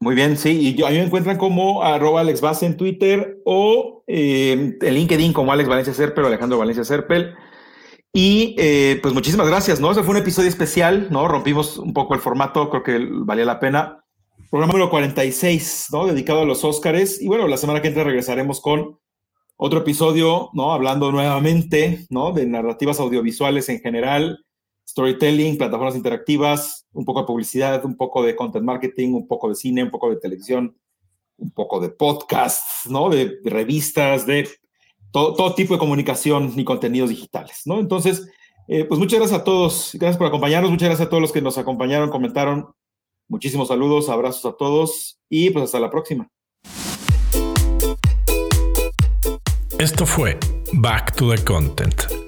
Muy bien, sí, y mí me encuentran como arroba Alex en Twitter o eh, en LinkedIn como Alex Valencia Serpel o Alejandro Valencia Serpel. Y eh, pues muchísimas gracias, ¿no? Ese fue un episodio especial, ¿no? Rompimos un poco el formato, creo que valía la pena. Programa número 46, ¿no? Dedicado a los Óscares. Y bueno, la semana que entra regresaremos con otro episodio, ¿no? Hablando nuevamente, ¿no? De narrativas audiovisuales en general, storytelling, plataformas interactivas, un poco de publicidad, un poco de content marketing, un poco de cine, un poco de televisión, un poco de podcasts, ¿no? De, revistas, de todo, tipo de comunicación y contenidos digitales, ¿no? Entonces, eh, pues muchas gracias a todos, gracias por acompañarnos, muchas gracias a todos los que nos acompañaron, comentaron. Muchísimos saludos, abrazos a todos y pues hasta la próxima. Esto fue Back to the Content.